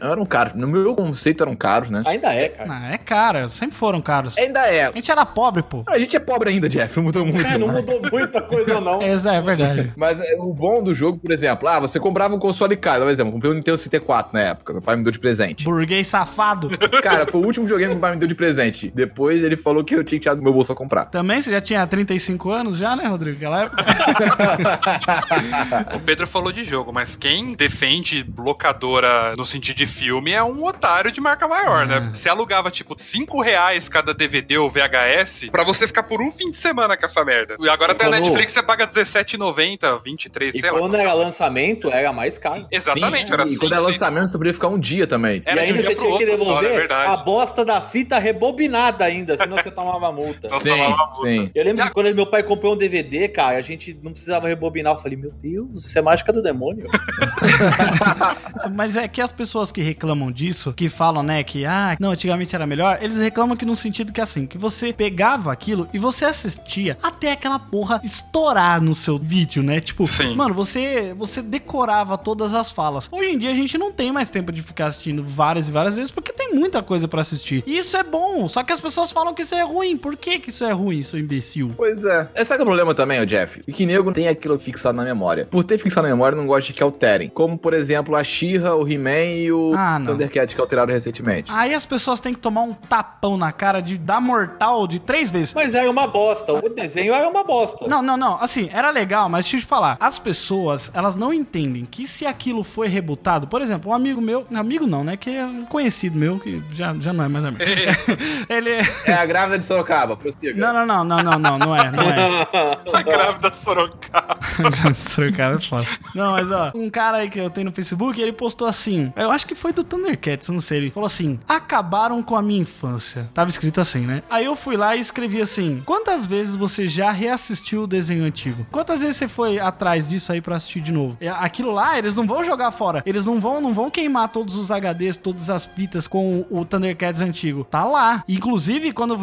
eram caros, no meu conceito eram caros, né? Ainda é, cara. Não, é cara, sempre foram caros. Ainda é. A gente era pobre, pô. A gente é pobre ainda, Jeff, não mudou muito. É, não mas- mudou muita coisa, não. É, é verdade. Mas é, o bom do jogo, por exemplo, ah, você comprava um console caro, por exemplo, comprei um Nintendo 64 na época, meu pai me deu de presente. Burguês safado. Cara, foi o último videogame que meu pai me deu de presente. Depois ele falou que eu tinha que tirar do meu bolso a comprar. Também você já tinha 35 anos já, né, Rodrigo? Aquela época. O Pedro falou de jogo, mas quem defende locadora no sentido de filme é um otário de marca maior, né? Você alugava, tipo, 5 reais cada DVD ou VHS pra você ficar por um fim de semana com essa merda. E agora E tem a Netflix, você paga R$17,90, 23, E sei lá. quando era lançamento, era mais caro. Exatamente, Sim, era e quando é cinco, lançamento, você poderia ficar um dia também. Era e um ainda dia você tinha que outro só, é devolver verdade. a bosta da fita rebobinada ainda, senão você tomava multa. Nossa, Sim, tomava multa. sim. Eu lembro que quando meu pai comprou um DVD, cara, a gente não precisava rebobinar. Eu falei, meu Deus, isso é mágica do demônio. Mas é que as pessoas que reclamam disso, que falam, né, que, ah, não, antigamente era melhor, eles reclamam que no sentido que assim, que você pegava aquilo e você assistia até aquela porra estourar no seu vídeo, né? Tipo, Sim. mano, você, você decorava todas as falas. Hoje em dia a gente não tem mais tempo de ficar assistindo várias e várias vezes porque tem muita coisa pra assistir. E isso é bom, só que as pessoas falam que isso é ruim. Por que que isso é ruim, seu imbecil? Pois é. Esse é é o problema também, ô Jeff. E que nego tem aquilo fixado na memória. Por ter fixado na memória, não gosta de que alterem. Como, por exemplo, a She-Ra, o He-Man e o Ah. Thundercat que alteraram recentemente. Aí as pessoas têm que tomar um tapão na cara de dar mortal de três vezes. Mas era uma bosta. O desenho era uma bosta. Não, não, não. Assim, era legal, mas deixa eu te falar. As pessoas, elas não entendem que se aquilo foi rebutado, por exemplo, um amigo meu, amigo não, né? Que é um conhecido meu, que já, já não é mais amigo. Ele. É a grávida de Sorocaba, prossiga. Não, não, não, não, não, não, não é, não é. A grávida Sorocaba. Seu cara é foda. Não, mas ó, um cara aí que eu tenho no Facebook, ele postou assim. Eu acho que foi do Thundercats, não sei. Ele falou assim: acabaram com a minha infância. Tava escrito assim, né? Aí eu fui lá e escrevi assim: quantas vezes você já reassistiu o desenho antigo? Quantas vezes você foi atrás disso aí pra assistir de novo? E Aquilo lá, eles não vão jogar fora. Eles não vão, não vão queimar todos os HDs, todas as fitas com o Thundercats antigo. Tá lá. Inclusive, quando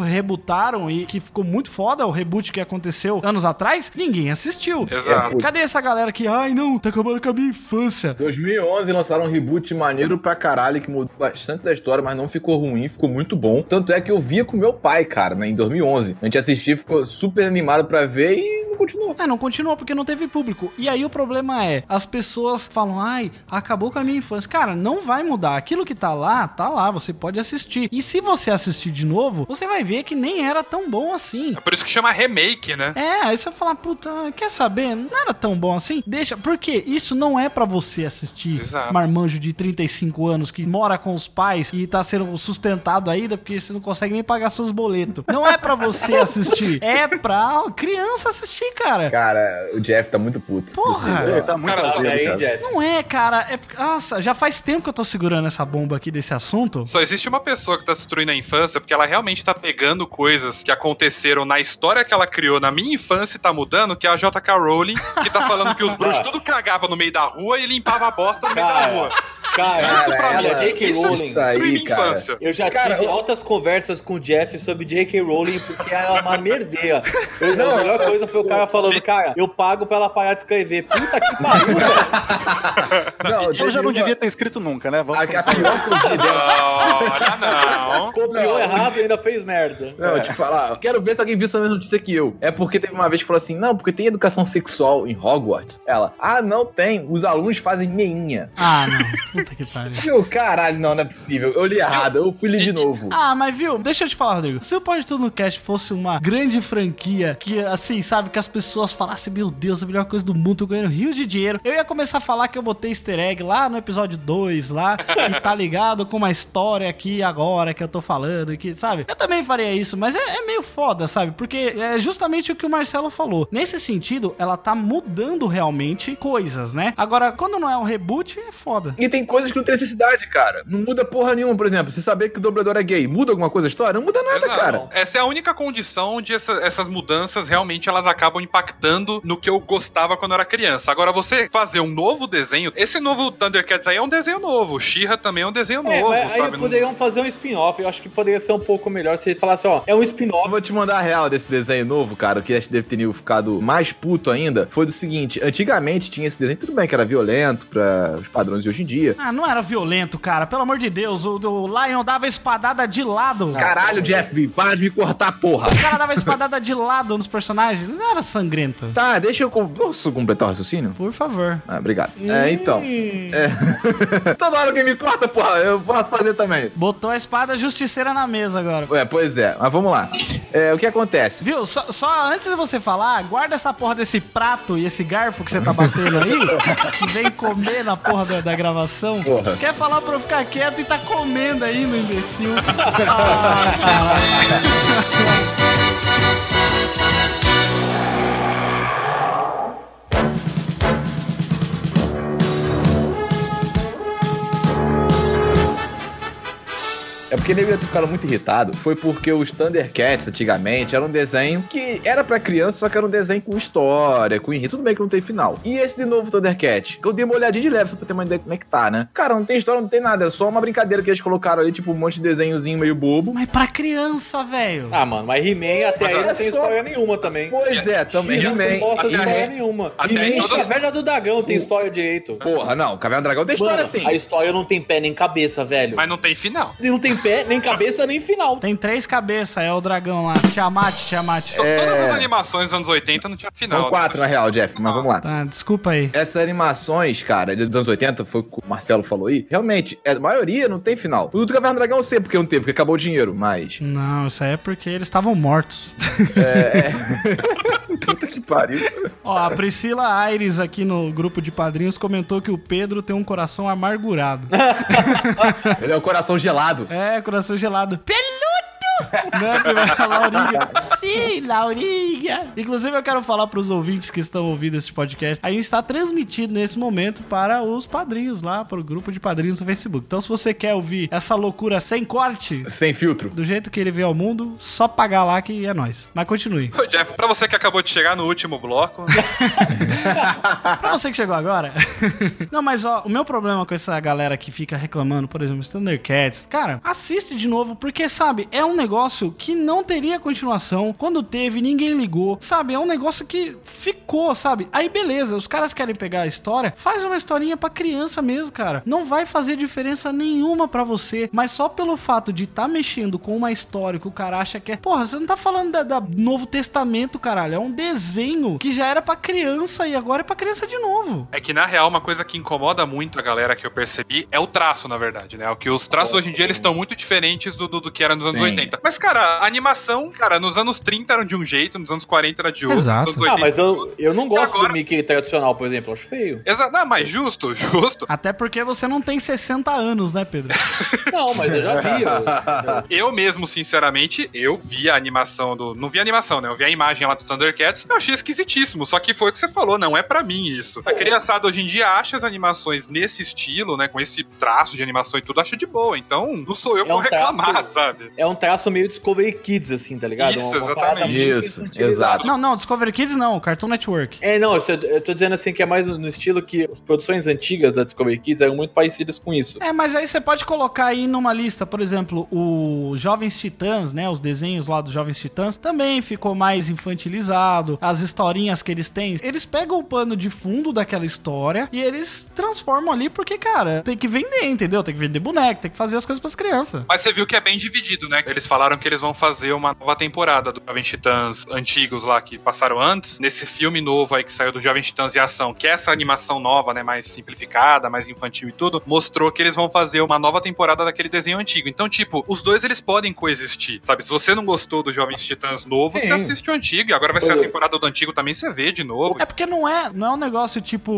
rebutaram e que ficou muito foda o reboot que aconteceu anos atrás, ninguém assistiu. Exato. Cadê essa galera que, ai não, tá acabando com a minha infância? 2011 lançaram um reboot maneiro pra caralho que mudou bastante da história, mas não ficou ruim, ficou muito bom. Tanto é que eu via com meu pai, cara, né, em 2011. A gente assistia, ficou super animado pra ver e continuou. É, não continuou porque não teve público. E aí o problema é, as pessoas falam, ai, acabou com a minha infância. Cara, não vai mudar. Aquilo que tá lá, tá lá, você pode assistir. E se você assistir de novo, você vai ver que nem era tão bom assim. É por isso que chama remake, né? É, aí você vai falar, puta, quer saber? Não era tão bom assim? Deixa, porque isso não é pra você assistir Exato. marmanjo de 35 anos que mora com os pais e tá sendo sustentado ainda porque você não consegue nem pagar seus boletos. Não é pra você assistir, é pra criança assistir, cara. Cara, o Jeff tá muito puto. Porra! Ele tá muito Cara, azedo, aí, cara. Jeff. Não é, cara. É, nossa, já faz tempo que eu tô segurando essa bomba aqui desse assunto. Só existe uma pessoa que tá destruindo a infância porque ela realmente tá pegando coisas que aconteceram na história que ela criou na minha infância e tá mudando, que é a JK Rowling, que tá falando que os bruxos tudo cagava no meio da rua e limpava a bosta no meio da Cara. rua. Cara, Isso pra olha, mim, J.K. isso Rowling. Isso aí, minha cara. infância. Eu já Cara, tive eu- altas conversas com o Jeff sobre J.K. Rowling porque ela é uma merdeira. Eu- a melhor coisa foi o cara falando, cara, eu pago pra ela parar de escrever. Puta que pariu, velho. Não, Eu já não devia ter escrito nunca, né? Vamos A, a pior dela. Olha, não. Copiou errado e ainda fez merda. Não, eu te falar, eu quero ver se alguém viu essa mesma notícia que eu. É porque teve uma vez que falou assim: não, porque tem educação sexual em Hogwarts. Ela, ah, não tem. Os alunos fazem meinha. Ah, não. Puta que pariu. Caralho, não, não é possível. Eu li errado, eu fui ler de novo. Ah, mas viu, deixa eu te falar, Rodrigo. Se o Pode Tudo no Cast fosse uma grande franquia que, assim, sabe, que as pessoas falassem, meu Deus, a melhor coisa do mundo, tô ganhando rios de dinheiro, eu ia começar a falar que eu botei easter egg lá no episódio 2, lá, que tá ligado com uma história aqui agora que eu tô falando, que, sabe? Eu também faria isso, mas é, é meio foda, sabe? Porque é justamente o que o Marcelo falou. Nesse sentido, ela tá mudando realmente coisas, né? Agora, quando não é um reboot, é foda. E tem coisas que não tem necessidade, cara. Não muda porra nenhuma, por exemplo. Você saber que o dobrador é gay, muda alguma coisa a história? Não muda nada, Exato. cara. Essa é a única condição onde essa- essas mudanças realmente elas acabam impactando no que eu gostava quando eu era criança. Agora, você fazer um novo desenho, esse novo Thundercats aí é um desenho novo. She-Ra também é um desenho É, novo, mas aí sabe? Não- poderiam fazer um spin-off. Eu acho que poderia ser um pouco melhor se ele falasse, ó, é um Eu spin-off. vou te mandar a real desse desenho novo, cara, que acho que deve ter ficado mais puto ainda. Foi do seguinte: antigamente tinha esse desenho, tudo bem que era violento pra os padrões de hoje em dia. Ah, não era violento, cara. Pelo amor de Deus, o, o Lion dava espadada de lado. Caralho, Jeff, para de me cortar, porra. O cara dava espadada de lado nos personagens. Não era sangrento. Tá, deixa eu. Posso completar o raciocínio? Por favor. Ah, obrigado. É, então. É. Toda hora que me corta, porra, eu posso fazer também isso. Botou a espada justiceira na mesa agora. É, pois é, mas vamos lá. É, o que acontece? Viu? Só, só antes de você falar, guarda essa porra desse prato e esse garfo que você tá batendo aí, que vem comer na porra da, da gravação. Porra. Quer falar pra eu ficar quieto e tá comendo aí no imbecil. Ah, É porque ele ficaram muito irritado. Foi porque os Thundercats, antigamente, era um desenho que era pra criança, só que era um desenho com história, com enredo. Tudo bem que não tem final. E esse de novo Thundercat, eu dei uma olhadinha de leve só pra ter uma ideia como é que tá, né? Cara, não tem história, não tem nada. É só uma brincadeira que eles colocaram ali, tipo um monte de desenhozinho meio bobo. Mas pra criança, velho. Ah, mano, mas He-Man até aí não é tem só- história nenhuma também. Pois é, também Não He-Man. mostra Até- história nenhuma. He-Man em e Caverna do Dragão tem história direito. Porra, não, Caverna do Dragão tem história assim. a história não tem pé nem cabeça, velho. Mas não tem final. E Não tem pé, nem cabeça, nem final. Tem três cabeças, é o dragão lá. Tiamat, Tiamat. To- Todas as animações dos anos 80 não tinha final. São quatro, na real, Jeff, mas vamos lá. Tá, desculpa aí. Essas animações, cara, dos anos 80, foi o que o Marcelo falou aí, realmente, é, a maioria não tem final. O do Caverna do Dragão eu sei porque não tem, porque acabou o dinheiro, mas... Não, isso aí é porque eles estavam mortos. Puta que pariu. Ó, a Priscila Aires aqui no grupo de padrinhos comentou que o Pedro tem um coração amargurado. Ele é o coração gelado. É, coração gelado. Peludo! Né, vai falar, Laurinha? Sim, Laurinha! Inclusive, eu quero falar pros ouvintes que estão ouvindo esse podcast. A gente está transmitido nesse momento para os padrinhos lá, para o grupo de padrinhos no Facebook. Então, se você quer ouvir essa loucura sem corte, Sem filtro. do jeito que ele vê ao mundo, só pagar lá que é nóis. Mas continue. Ô, Jeff, pra você que acabou de chegar no último bloco, Pra você que chegou agora. Não, mas ó, o meu problema com essa galera que fica reclamando, por exemplo, os Thundercats, cara, assiste de novo, porque, sabe, é um negócio que não teria continuação. Quando teve, ninguém ligou. Sabe, é um negócio que ficou, sabe? Aí beleza, os caras querem pegar a história, faz uma historinha pra criança mesmo, cara. Não vai fazer diferença nenhuma pra você, mas só pelo fato de tá mexendo com uma história que o cara acha que é. Porra, você não tá falando da, da Novo Testamento, caralho. É um desenho que já era pra criança e agora é pra criança de novo. é que na real uma coisa que incomoda muito a galera que eu percebi é o traço, na verdade, né? O que os traços hoje em dia eles estão muito diferentes do, do, do que era nos anos Sim. 80. Mas, cara, a animação, cara, nos anos 30 era de um jeito, nos anos 40 era de outro. Exato. Ah, 80 mas eu, eu não gosto agora- do Mickey tradicional, por exemplo. Eu acho feio. Exato, não, mas justo, justo. Até porque você não tem 60 anos, né, Pedro? Não, mas eu já vi. eu- Eu mesmo, sinceramente, eu vi a animação do. Não vi a animação, né? Eu vi a imagem lá do Thundercats. Eu achei esquisitíssimo. Só que foi o que você falou, não é pra mim isso. A criançada hoje em dia acha as animações nesse estilo, né? Com esse traço de animação e tudo, acha de boa. Então, não sou eu É pra um reclamar, traço- sabe? É um traço negócio meio Discovery Kids, assim, tá ligado? Isso, parada exatamente. muito Isso, exato. Não, não, Discovery Kids não, Cartoon Network. É, não, eu, eu tô dizendo assim que é mais no estilo que as produções antigas da Discovery Kids eram muito parecidas com isso. É, mas aí você pode colocar aí numa lista, por exemplo, o Jovens Titãs, né? Os desenhos lá dos Jovens Titãs também ficou mais infantilizado. As historinhas que eles têm, eles pegam o pano de fundo daquela história e eles transformam ali porque, cara, tem que vender, entendeu? Tem que vender boneco, tem que fazer as coisas pras crianças. Mas você viu que é bem dividido, né? Eles falaram que eles vão fazer uma nova temporada do Jovem Titãs antigos lá que passaram antes. Nesse filme novo aí que saiu do Jovem Titãs e Ação, que é essa animação nova, né? Mais simplificada, mais infantil e tudo, mostrou que eles vão fazer uma nova temporada daquele desenho antigo. Então, tipo, os dois eles podem coexistir, sabe? Se você não gostou do Jovens Titãs novo, Sim. você assiste o antigo. E agora vai ser a temporada do antigo também, você vê de novo. É porque não é, não é um negócio tipo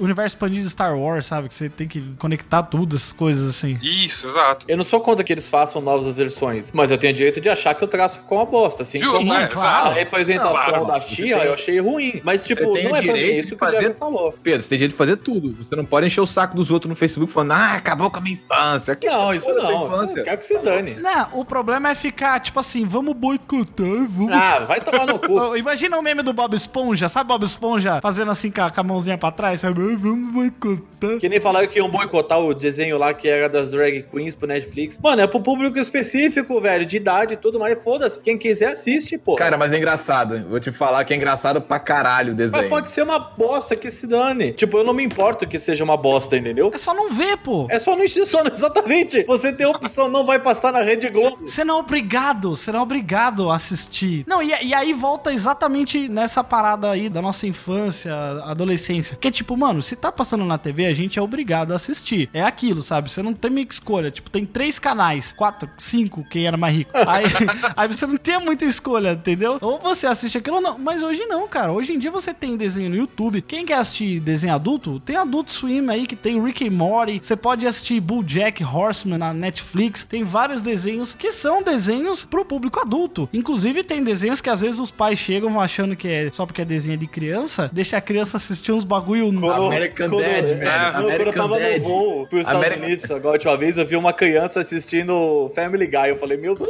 universo expandido de Star Wars, sabe? Que você tem que conectar tudo, essas coisas assim. Isso, exato. Eu não sou contra que eles façam novas versões, mas eu tenho direito de achar que o traço ficou uma bosta, assim Justo, como é, a claro. representação Claro. da Xia tem- eu achei ruim. Mas, tipo, Você tem não é direito isso que o fazer- Diego falou. Pedro, você tem jeito de fazer tudo. Você não pode encher o saco dos outros no Facebook falando, ah, acabou com a minha infância. Que Não, isso a não. Infância. Quero que se dane. Não, o problema é ficar, tipo assim, vamos boicotar, vamos. Ah, vai tomar no cu. Imagina o meme do Bob Esponja, sabe Bob Esponja fazendo assim com a, com a mãozinha pra trás, sabe? Ah, Vamos boicotar. Que nem falaram que iam boicotar o desenho lá que era das drag queens pro Netflix. Mano, é pro público específico, velho, de idade e tudo mais. Foda-se, quem quiser assiste, pô. Cara, mas é engraçado. Vou te falar que é engraçado pra caralho o mas desenho. pode ser uma bosta que se dane. Tipo, eu não me importo que seja uma bosta, entendeu? É só não ver, pô. É só só no- exatamente. Você tem a opção, não vai passar na Rede Globo. Você não é obrigado, você não é obrigado a assistir. Não, e, e aí volta exatamente nessa parada aí da nossa infância, adolescência. Que é tipo, mano, se tá passando na TV, a gente é obrigado a assistir. É aquilo, sabe? Você não tem meio que escolha. Tipo, tem três canais, quatro, cinco, quem era mais rico. Aí, aí você não tem muita escolha, entendeu? Ou você assiste aquilo ou não. Mas hoje não, cara. Hoje em dia você tem desenho no YouTube. Quem quer assistir desenho adulto, tem Adult Swim aí que tem Rick and Morty. Você pode assistir BoJack Horseman na Netflix. Tem vários desenhos que são desenhos pro público adulto. Inclusive tem desenhos que às vezes os pais chegam achando que é só porque é desenho de criança, deixa a criança assistir uns bagulho American Quando- Dad, é, man. quando eu American tava Dad. no voo pros Estados Ameri- Unidos, agora a última vez eu vi uma criança assistindo Family Guy. Eu falei, meu Deus,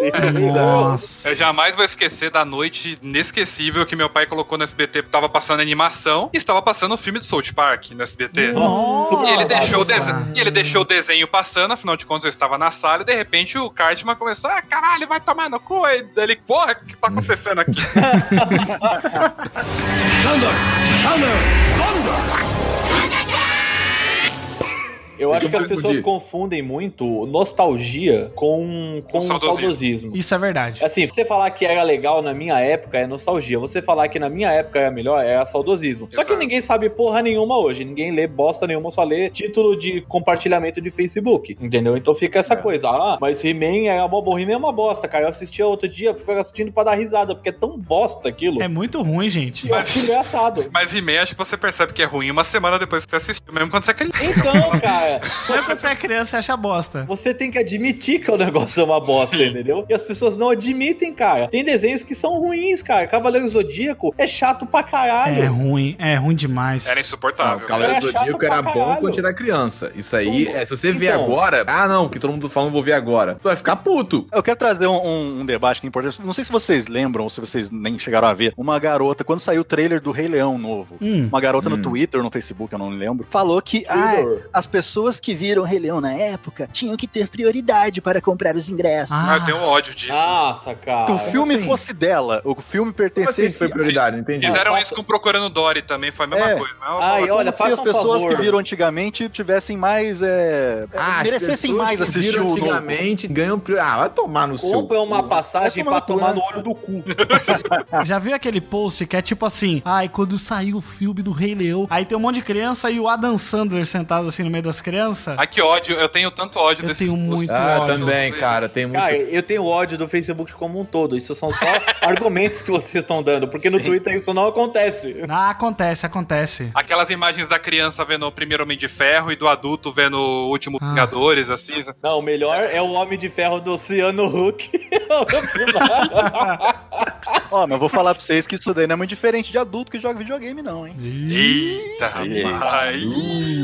Nossa. Eu jamais vou esquecer da noite inesquecível que meu pai colocou no SBT. Tava passando animação e estava passando o filme do South Park no SBT. Nossa. E ele, deixou o Nossa. desenho, e ele deixou o desenho passando, afinal de contas eu estava na sala, e de repente o Cartman começou, ah, caralho, vai tomar no cu. E ele, porra, o que tá acontecendo aqui? Eu acho que as pessoas confundem muito nostalgia com, com Com saudosismo. saudosismo. Isso é verdade. Assim, você falar que era legal na minha época é nostalgia. Você falar que na minha época era melhor é saudosismo. Só que Exato. ninguém sabe porra nenhuma hoje. Ninguém lê bosta nenhuma, só lê título de compartilhamento de Facebook. Entendeu? Então fica essa coisa. Ah, mas He-Man era bom. Bom, He-Man é uma bosta, cara. Eu assistia outro dia, ficava assistindo pra dar risada, porque é tão bosta aquilo. É muito ruim, gente. Eu acho engraçado. Mas He-Man, acho que você percebe que é ruim uma semana depois que você assistiu, mesmo quando você é criança. Então, cara, Mesmo quando você é criança, você acha bosta. você tem que admitir que o negócio é uma bosta, Sim. entendeu? E as pessoas não admitem, cara. Tem desenhos que são ruins, cara. Cavaleiro Zodíaco é chato pra caralho. É ruim, é ruim demais. Era Não, insuportável. o Cavaleiro É Zodíaco era bom caralho. quando era criança. Isso aí, Então, é, se você ver então. agora, ah não, que todo mundo falando, vou ver agora. Tu vai ficar puto. Eu quero trazer um, um- um debate que é importante. Não sei se vocês lembram ou se vocês nem chegaram a ver. Uma garota, quando saiu o trailer do Rei Leão novo, Hum. uma garota Hum. no Twitter, no Facebook, eu não lembro, falou que ah, as pessoas que viram Rei Leão na época tinham que ter prioridade para comprar os ingressos. Ah, eu tenho um ódio disso. Nossa, cara. Se o filme assim? fosse dela, o filme Como assim pertencesse foi prioridade? Entendi. Fizeram Não, isso com Procurando Dory também, foi a mesma É. coisa. É uma Ai, olha, se as um pessoas favor. que viram antigamente tivessem mais. É, Ah, merecessem pessoas mais que assistir viram o novo. antigamente ganham Ah, vai tomar no seu. Compra uma passagem Vai pra tomar tomar no no olho do cu. Já viu aquele post que é tipo assim: ai, quando saiu o filme do Rei Leão, aí tem um monte de criança e o Adam Sandler sentado assim no meio das crianças. Ai, que ódio. Eu tenho tanto ódio Eu desses tenho muito Ah, ódio. também, cara, tem muito. Cara, eu tenho ódio do Facebook como um todo. Isso são só argumentos que vocês estão dando, porque no Sim. Twitter isso não acontece. Ah, acontece, acontece. Aquelas imagens da criança vendo o primeiro Homem de Ferro e do adulto vendo o último Ah. Vingadores, assim. Não, o melhor é o Homem de Ferro do Ciano Huck. Ó, mas eu vou falar pra vocês que isso daí não é muito diferente de adulto que joga videogame, não, hein? Eita, Aí. rapaz.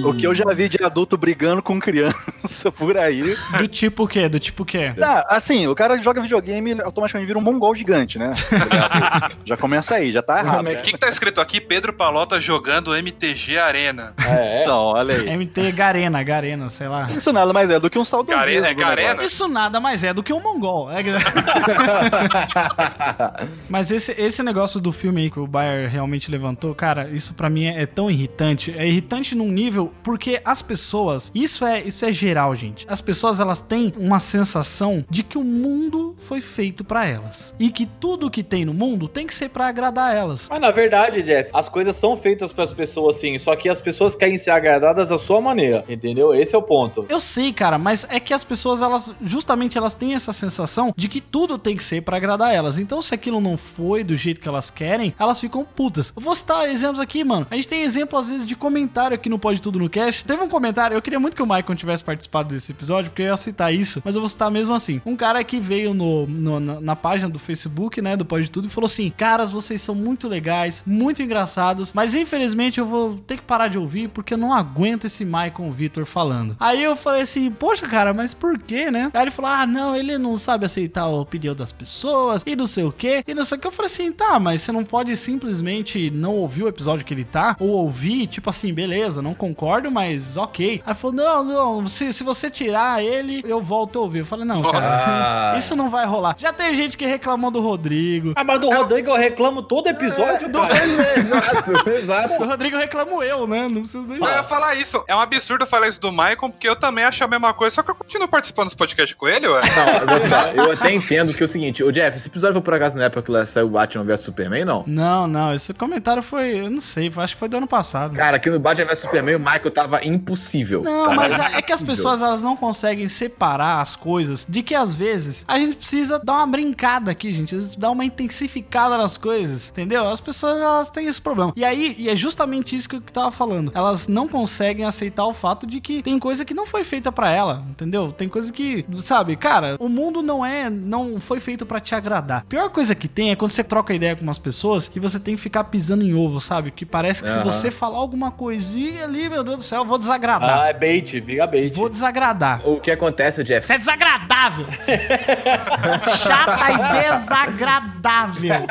O que eu já vi de adulto brigando com criança por aí. Do tipo o quê? Do tipo o quê? Ah, assim, o cara joga videogame ele automaticamente vira um mongol gigante, né? Tá já começa aí, já tá errado. O que, que tá escrito aqui? Pedro Palota jogando MTG Arena. É, é. Então, olha aí. MT Garena, Garena, sei lá. Isso nada mais é do que um saudosismo. Garena- é Garena? negócio. Isso nada mais é do que um mongol. É que- Mas esse, esse negócio do filme aí que o Bayer realmente levantou, cara, isso pra mim é, é tão irritante. É irritante num nível porque as pessoas, isso é, isso é geral, gente. As pessoas elas têm uma sensação de que o mundo foi feito pra elas e que tudo que tem no mundo tem que ser pra agradar elas. Mas na verdade, Jeff, as coisas são feitas pras pessoas sim, só que as pessoas querem ser agradadas da sua maneira, entendeu? Esse é o ponto. Eu sei, cara, mas é que as pessoas, elas, justamente, elas têm essa sensação de que tudo tem que ser pra agradar elas. Então, se aquilo não foi do jeito que elas querem, elas ficam putas. Eu vou citar exemplos aqui, mano. A gente tem exemplo, às vezes, de comentário aqui no Pode Tudo no Cast. Teve um comentário, eu queria muito que o Michael tivesse participado desse episódio, porque eu ia citar isso, mas eu vou citar mesmo assim. Um cara que veio no, no- na, na página do Facebook, né, do Pode Tudo, e falou assim: Caras, vocês são muito legais, muito engraçados, mas infelizmente eu vou ter que parar de ouvir porque eu não aguento esse Michael Vitor falando. Aí eu falei assim: Poxa, cara, mas por quê, né? Aí ele falou: Ah, não, ele não sabe aceitar a opinião das pessoas e não sei o quê, e não sei o que. Eu falei assim: Tá, mas você não pode simplesmente não ouvir o episódio que ele tá, ou ouvir, tipo assim, beleza, não concordo, mas ok. Aí ele falou: Não, não, se, se você tirar ele, eu volto a ouvir. Eu falei: Não, cara, Ah. isso não vai rolar. Já tem gente que reclamou do Rodrigo. Ah, mas do Rodrigo eu reclamo todo episódio, cara. exato, exato. Do Rodrigo eu reclamo eu, né? Não preciso nem. Eu ia falar isso. É um absurdo falar isso do Michael, porque eu também acho a mesma coisa, só que eu continuo participando dos podcasts com ele, ué. Não, mas eu até entendo que é o seguinte, ô Jeff, esse episódio foi por acaso na época que saiu Batman vs Superman, não? Não, não, esse comentário foi. Eu não sei, acho que foi do ano passado. Cara, aqui no Batman vs Superman o Michael tava impossível. Não, Tá? mas é que as pessoas elas não conseguem separar as coisas de que às vezes a gente precisa dar uma brincada aqui, gente, dar uma intensificada nas coisas, entendeu? As pessoas elas têm esse problema. E aí, e é justamente isso que eu tava falando. Elas não conseguem aceitar o fato de que tem coisa que não foi feita pra ela, entendeu? Tem coisa que, sabe, cara, o mundo não é, não foi feito pra te agradar. Pior coisa que tem é quando você troca ideia com umas pessoas que você tem que ficar pisando em ovo, sabe? Que parece que se Aham. você falar alguma coisinha ali, meu Deus do céu, eu vou desagradar. Ah, é bait, vira bait. Vou desagradar. O que acontece, Jeff? Você é desagradável. Chata e desagradável.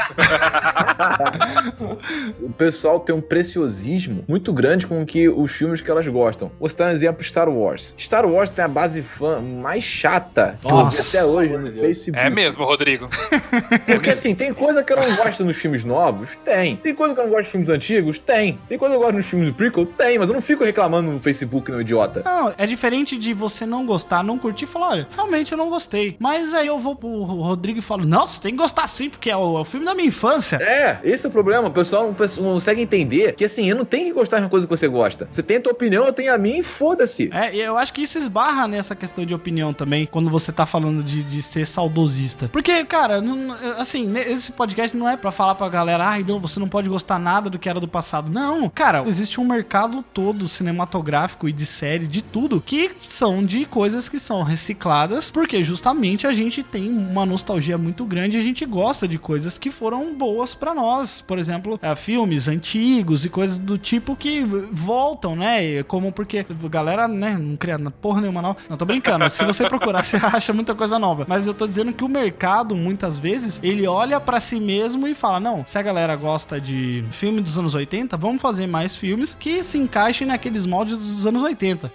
O pessoal tem um preciosismo muito grande com que os filmes que elas gostam. Vou citar um exemplo Star Wars. Star Wars tem a base fã mais chata que eu vi até hoje no. Facebook. É mesmo, Rodrigo. Porque assim, tem coisa que eu não gosto nos filmes novos? Tem. Tem coisa que eu não gosto nos filmes antigos? Tem. Tem coisa que eu gosto nos filmes do prequel? Tem. Mas eu não fico reclamando no Facebook, no idiota. Não, é diferente de você não gostar, não curtir e falar, olha, realmente eu não gostei. Mas aí eu vou pro Rodrigo e falo, não, você tem que gostar sim, porque é o, é o filme da minha infância. É, esse é o problema. O pessoal não não consegue entender que assim, eu não tenho que gostar de uma coisa que você gosta. Você tem a tua opinião, eu tenho a minha e foda-se. É, eu acho que isso esbarra nessa questão de opinião também, quando você tá falando de, de ser saudosista. Porque, cara, não- assim, esse podcast não é pra falar pra galera, ai, não, você não pode gostar nada do que era do passado. Não, cara, existe um mercado todo cinematográfico e de série, de tudo, que são de coisas que são recicladas, porque justamente a gente tem uma nostalgia muito grande, a gente gosta de coisas que foram boas pra nós. Por exemplo, é, filmes antigos e coisas do tipo que voltam, né? E Como porque a galera, né, não cria porra nenhuma nova. Não, tô brincando. Se você procurar, você acha muita coisa nova. Mas eu tô dizendo que o mercado, muitas vezes, ele olha pra si mesmo e fala: não, se a galera gosta de filme dos anos 80, vamos fazer mais filmes que se encaixem naqueles moldes dos anos 80.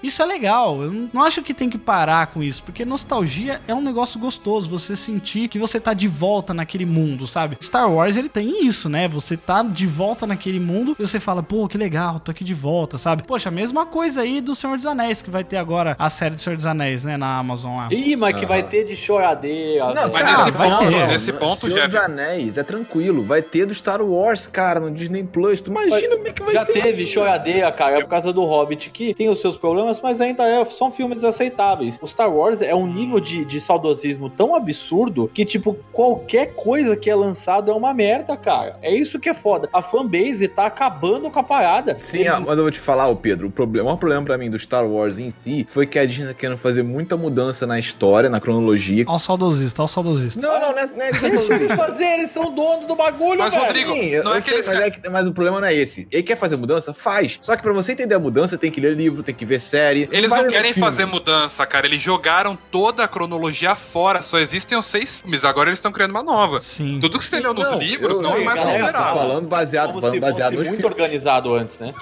Isso é legal. Eu não acho que tem que parar com isso, porque nostalgia é um negócio gostoso. Você sentir que você tá de volta naquele mundo, sabe? Star Wars, ele tem isso, né? Você tá de volta naquele mundo e você fala, pô, que legal, tô aqui de volta, sabe? Poxa, a mesma coisa aí do Senhor dos Anéis, que vai ter agora a série do Senhor dos Anéis, né? Na Amazon lá. Ih, mas que vai ter de choradeira. Não, Mas cara, nesse vai ponto- ter. nesse ponto, Senhor Jeff- dos Anéis, é tranquilo. Vai ter do Star Wars, cara, no Disney Plus. Tu imagina como é que vai Já ser. teve choradeira, cara, é por causa do Hobbit, que tem os seus problemas, mas ainda é- são filmes aceitáveis. O Star Wars é um nível de, de saudosismo tão absurdo que, tipo, qualquer coisa que é lançado é uma merda, cara. É isso que é foda. A fanbase tá acabando com a parada. Sim, Eles- mas eu vou te falar, ô Pedro, o, problema, o maior problema pra mim do Star Wars em si foi que a Disney tá querendo fazer muita mudança na história, na cronologia. Ó o saudosista, ó o saudosista. Não, não, não é, não é Deixa eles fazer, eles são dono do bagulho, Mas, velho. Rodrigo, Sim, eu, não é eu que sei, eles mas, é que- mas o problema não é esse. Ele quer fazer mudança? Faz. Só que pra você entender a mudança, tem que ler livro, tem que ver série. Eles não querem filme. fazer mudança, cara. Eles jogaram toda a cronologia fora. Só existem os seis filmes. Agora eles estão criando uma nova. Sim. Tudo que você leu nos Não, livros eu- não é mais considerado. falando baseado, Como se baseado fosse muito filmes. organizado antes, né?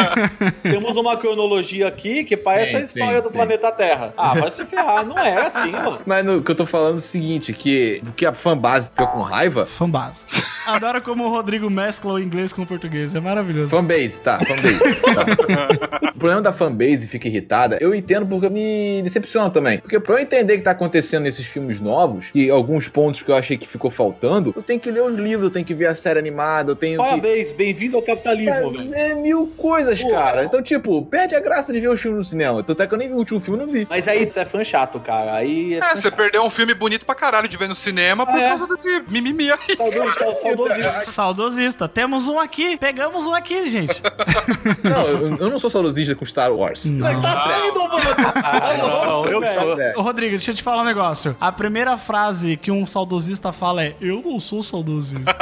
Temos uma cronologia aqui que parece Sim, a história sim, do sim. planeta Terra. Ah, vai se ferrar. Não é assim, mano. Mas no que eu tô falando é o seguinte, que, que a fanbase fica com raiva... Fanbase. Adoro como o Rodrigo mescla o inglês com o português. É maravilhoso. Fanbase, tá, fanbase. tá. O problema da fanbase fica irritada, eu entendo porque me decepciona também. Porque pra eu entender o que tá acontecendo nesses filmes novos, que alguns pontos que eu achei que ficou faltando, eu tenho que ler os livros, eu tenho que ver a série animada, eu tenho que Parabéns, bem-vindo ao capitalismo, velho. fazer mil coisas, Porra. cara. Então, tipo, perde a graça de ver os filmes no cinema. Tanto é que eu nem vi o último filme, não vi. Mas aí você é fã chato, cara. Aí é, É, você chato. perdeu um filme bonito pra caralho de ver no cinema por Ah, é? causa desse mimimi aí. Saudoso, sau- saudosismo. Saudosista. Temos um aqui. Pegamos um aqui, gente. Não, eu, eu não sou saudosista com Star Wars. Não. Tá mano. Ah, não, eu sou. Ô, Rodrigo, deixa eu te falar um negócio. A primeira frase que um saudosista fala é: Eu não sou saudosista.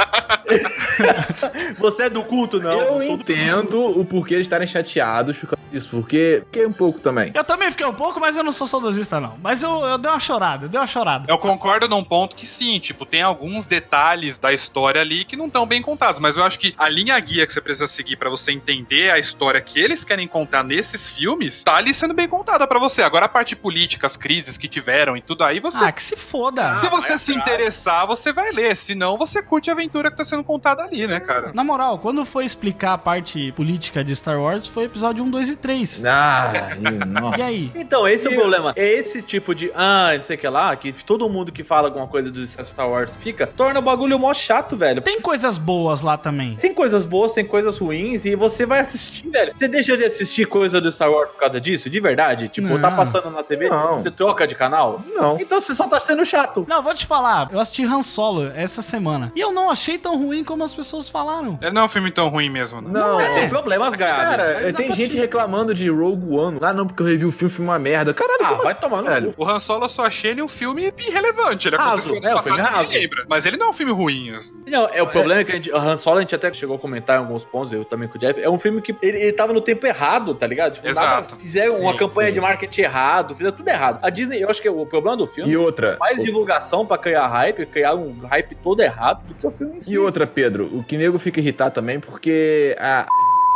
Você é do culto, não? Eu do entendo o porquê eles estarem chateados por causa disso, porque fiquei um pouco também. Eu também fiquei um pouco, mas eu não sou saudosista, não. Mas eu, eu dei uma chorada, eu dei uma chorada. Eu concordo num ponto que sim, tipo, tem alguns detalhes da história ali que não estão bem contados, mas eu acho que a linha guia que você precisa seguir pra você entender a história que eles querem contar nesses filmes, tá ali sendo bem contada pra você. Agora a parte política, as crises que tiveram e tudo aí, você Ah, que se foda. se você se interessar, você vai ler. Senão, você curte a aventura que tá sendo contada ali, né, cara? Na moral, quando foi explicar a parte política de Star Wars, foi episódio 1, 2 e 3. Ah. E aí? Então, esse é o problema. É esse tipo de, ah, não sei o que lá, que todo mundo que fala alguma coisa do Star Wars fica, torna o bagulho mó chato, velho. Tem coisas boas lá também. Tem coisas boas, tem coisas ruins, e você vai assistir, velho. Você deixa de assistir coisa do Star Wars por causa disso? De verdade? Tipo, Não. tá passando na TV, Não. você troca de canal? Não. Então você só tá sendo chato. Não, vou te falar, eu assisti Han Solo essa semana. E eu não achei tão ruim como as pessoas falaram. Ele não é um filme tão ruim mesmo, não. Não, É, tem problemas graves. Cara, dá tem gente reclamando de Rogue One. Ah, não, porque eu revi o filme, filme é uma merda. Caralho, Ah, como vai assim, tomar no velho? O Han Solo eu só achei ele um filme irrelevante. Ele Raso, aconteceu né? no O filme passado, raso. lembra. Mas ele não é um filme ruim. assim. Não, é, o problema é que a gente, o Han Solo a gente até chegou a comentar em alguns pontos, eu também com o Jeff, é um filme que ele, ele tava no tempo errado, tá ligado? Tipo, Exato. nada- fizeram Sim, uma campanha sim. de marketing errado, fizeram tudo errado. A Disney, eu acho que o problema do filme E outra. mais divulgação pra criar hype, criar um hype todo errado do que o filme em si. E outra, Pedro, o que nego fica irritado também, porque a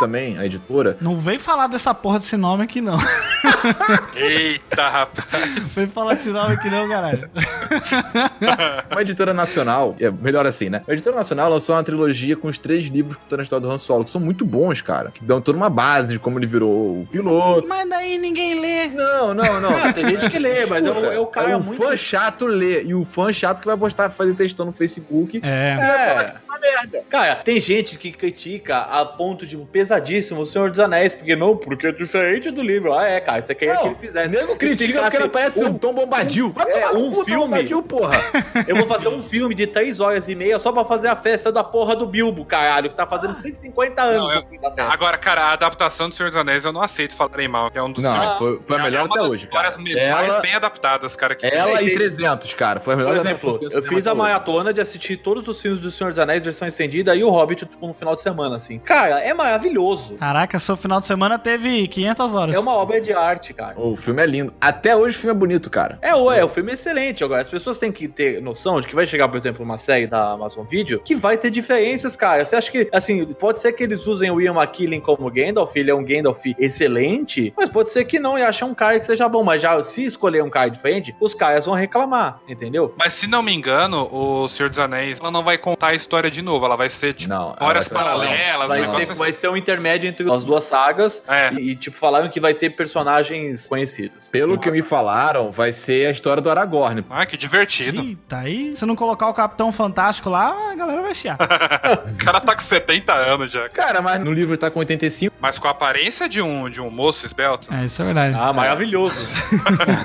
também, a editora, Não vem falar dessa porra desse nome aqui, não. Eita, rapaz. vem falar desse nome aqui, não, caralho. uma editora nacional, é melhor assim, né? A editora nacional lançou uma trilogia com os três livros contando a história do Han Solo, que são muito bons, cara. Que dão toda uma base de como ele virou o piloto. Mas daí ninguém lê. Não, não, não. Ah, tem gente que lê, mas é o, Escuta, é é um muito. fã chato lê. E o fã chato que vai postar, fazer textão no Facebook. É. É. Cara, tem gente que critica a ponto de um pesadíssimo o Senhor dos Anéis, porque não, porque é diferente do livro. Ah, é, cara, você queria que ele fizesse. nego critica porque ela parece um Tom Bombadil. Vai é, tomar um Tom filme. Bombadil, porra. Eu vou fazer um filme de 3 horas e meia só pra fazer a festa da porra do Bilbo, caralho, que tá fazendo 150 anos Não, eu- no fim da festa. Agora, cara, a adaptação do Senhor dos Anéis eu não aceito falarem mal. que É um dos Não, filmes. foi, foi a é melhor uma até hoje, cara. histórias Ela, mais bem adaptadas, cara. Que ela e 300, cara. Foi a melhor Por exemplo, eu fiz a até hoje. maratona de assistir todos os filmes do Senhor dos Anéis, versão estendida, e o Hobbit, tipo, no final de semana, assim. Cara, é maravilhoso. Caraca, seu final de semana teve 500 horas. É uma obra de arte, cara. O filme é lindo. Até hoje o filme é bonito, cara. É, o- é, o filme é excelente. Agora, as pessoas têm que ter noção de que vai chegar, por exemplo, uma série da Amazon Video que vai ter diferenças, cara. Você acha que, assim, pode ser que eles usem o Ian McKellen como Gandalf, ele é um Gandalf excelente, mas pode ser que não e achem um cara que seja bom. Mas já se escolher um cara diferente, os caras vão reclamar, entendeu? Mas se não me engano, o Senhor dos Anéis, ela não vai contar a história de novo. Ela vai ser, tipo, Não, histórias ela vai ser- paralelas, Vai um ser, vai ser um intermédio entre as duas sagas É. e, tipo, falaram que vai ter personagens conhecidos. Pelo que me falaram, vai ser a história do Aragorn. Ah, que divertido. Eita, aí se não colocar o Capitão Fantástico lá, a galera vai chiar. O cara tá com 70 anos já. Cara, mas no livro tá com 85. Mas com a aparência de um, de um moço esbelto. É, isso é verdade. Ah, maravilhoso.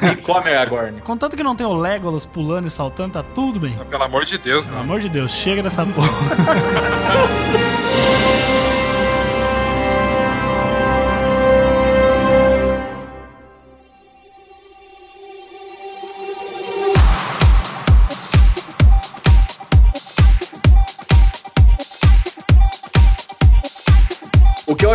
Quem come Aragorn? Contanto que não tem o Legolas pulando e saltando, tá tudo bem. Pelo amor de Deus, Pelo amor de Deus, chega dessa porra.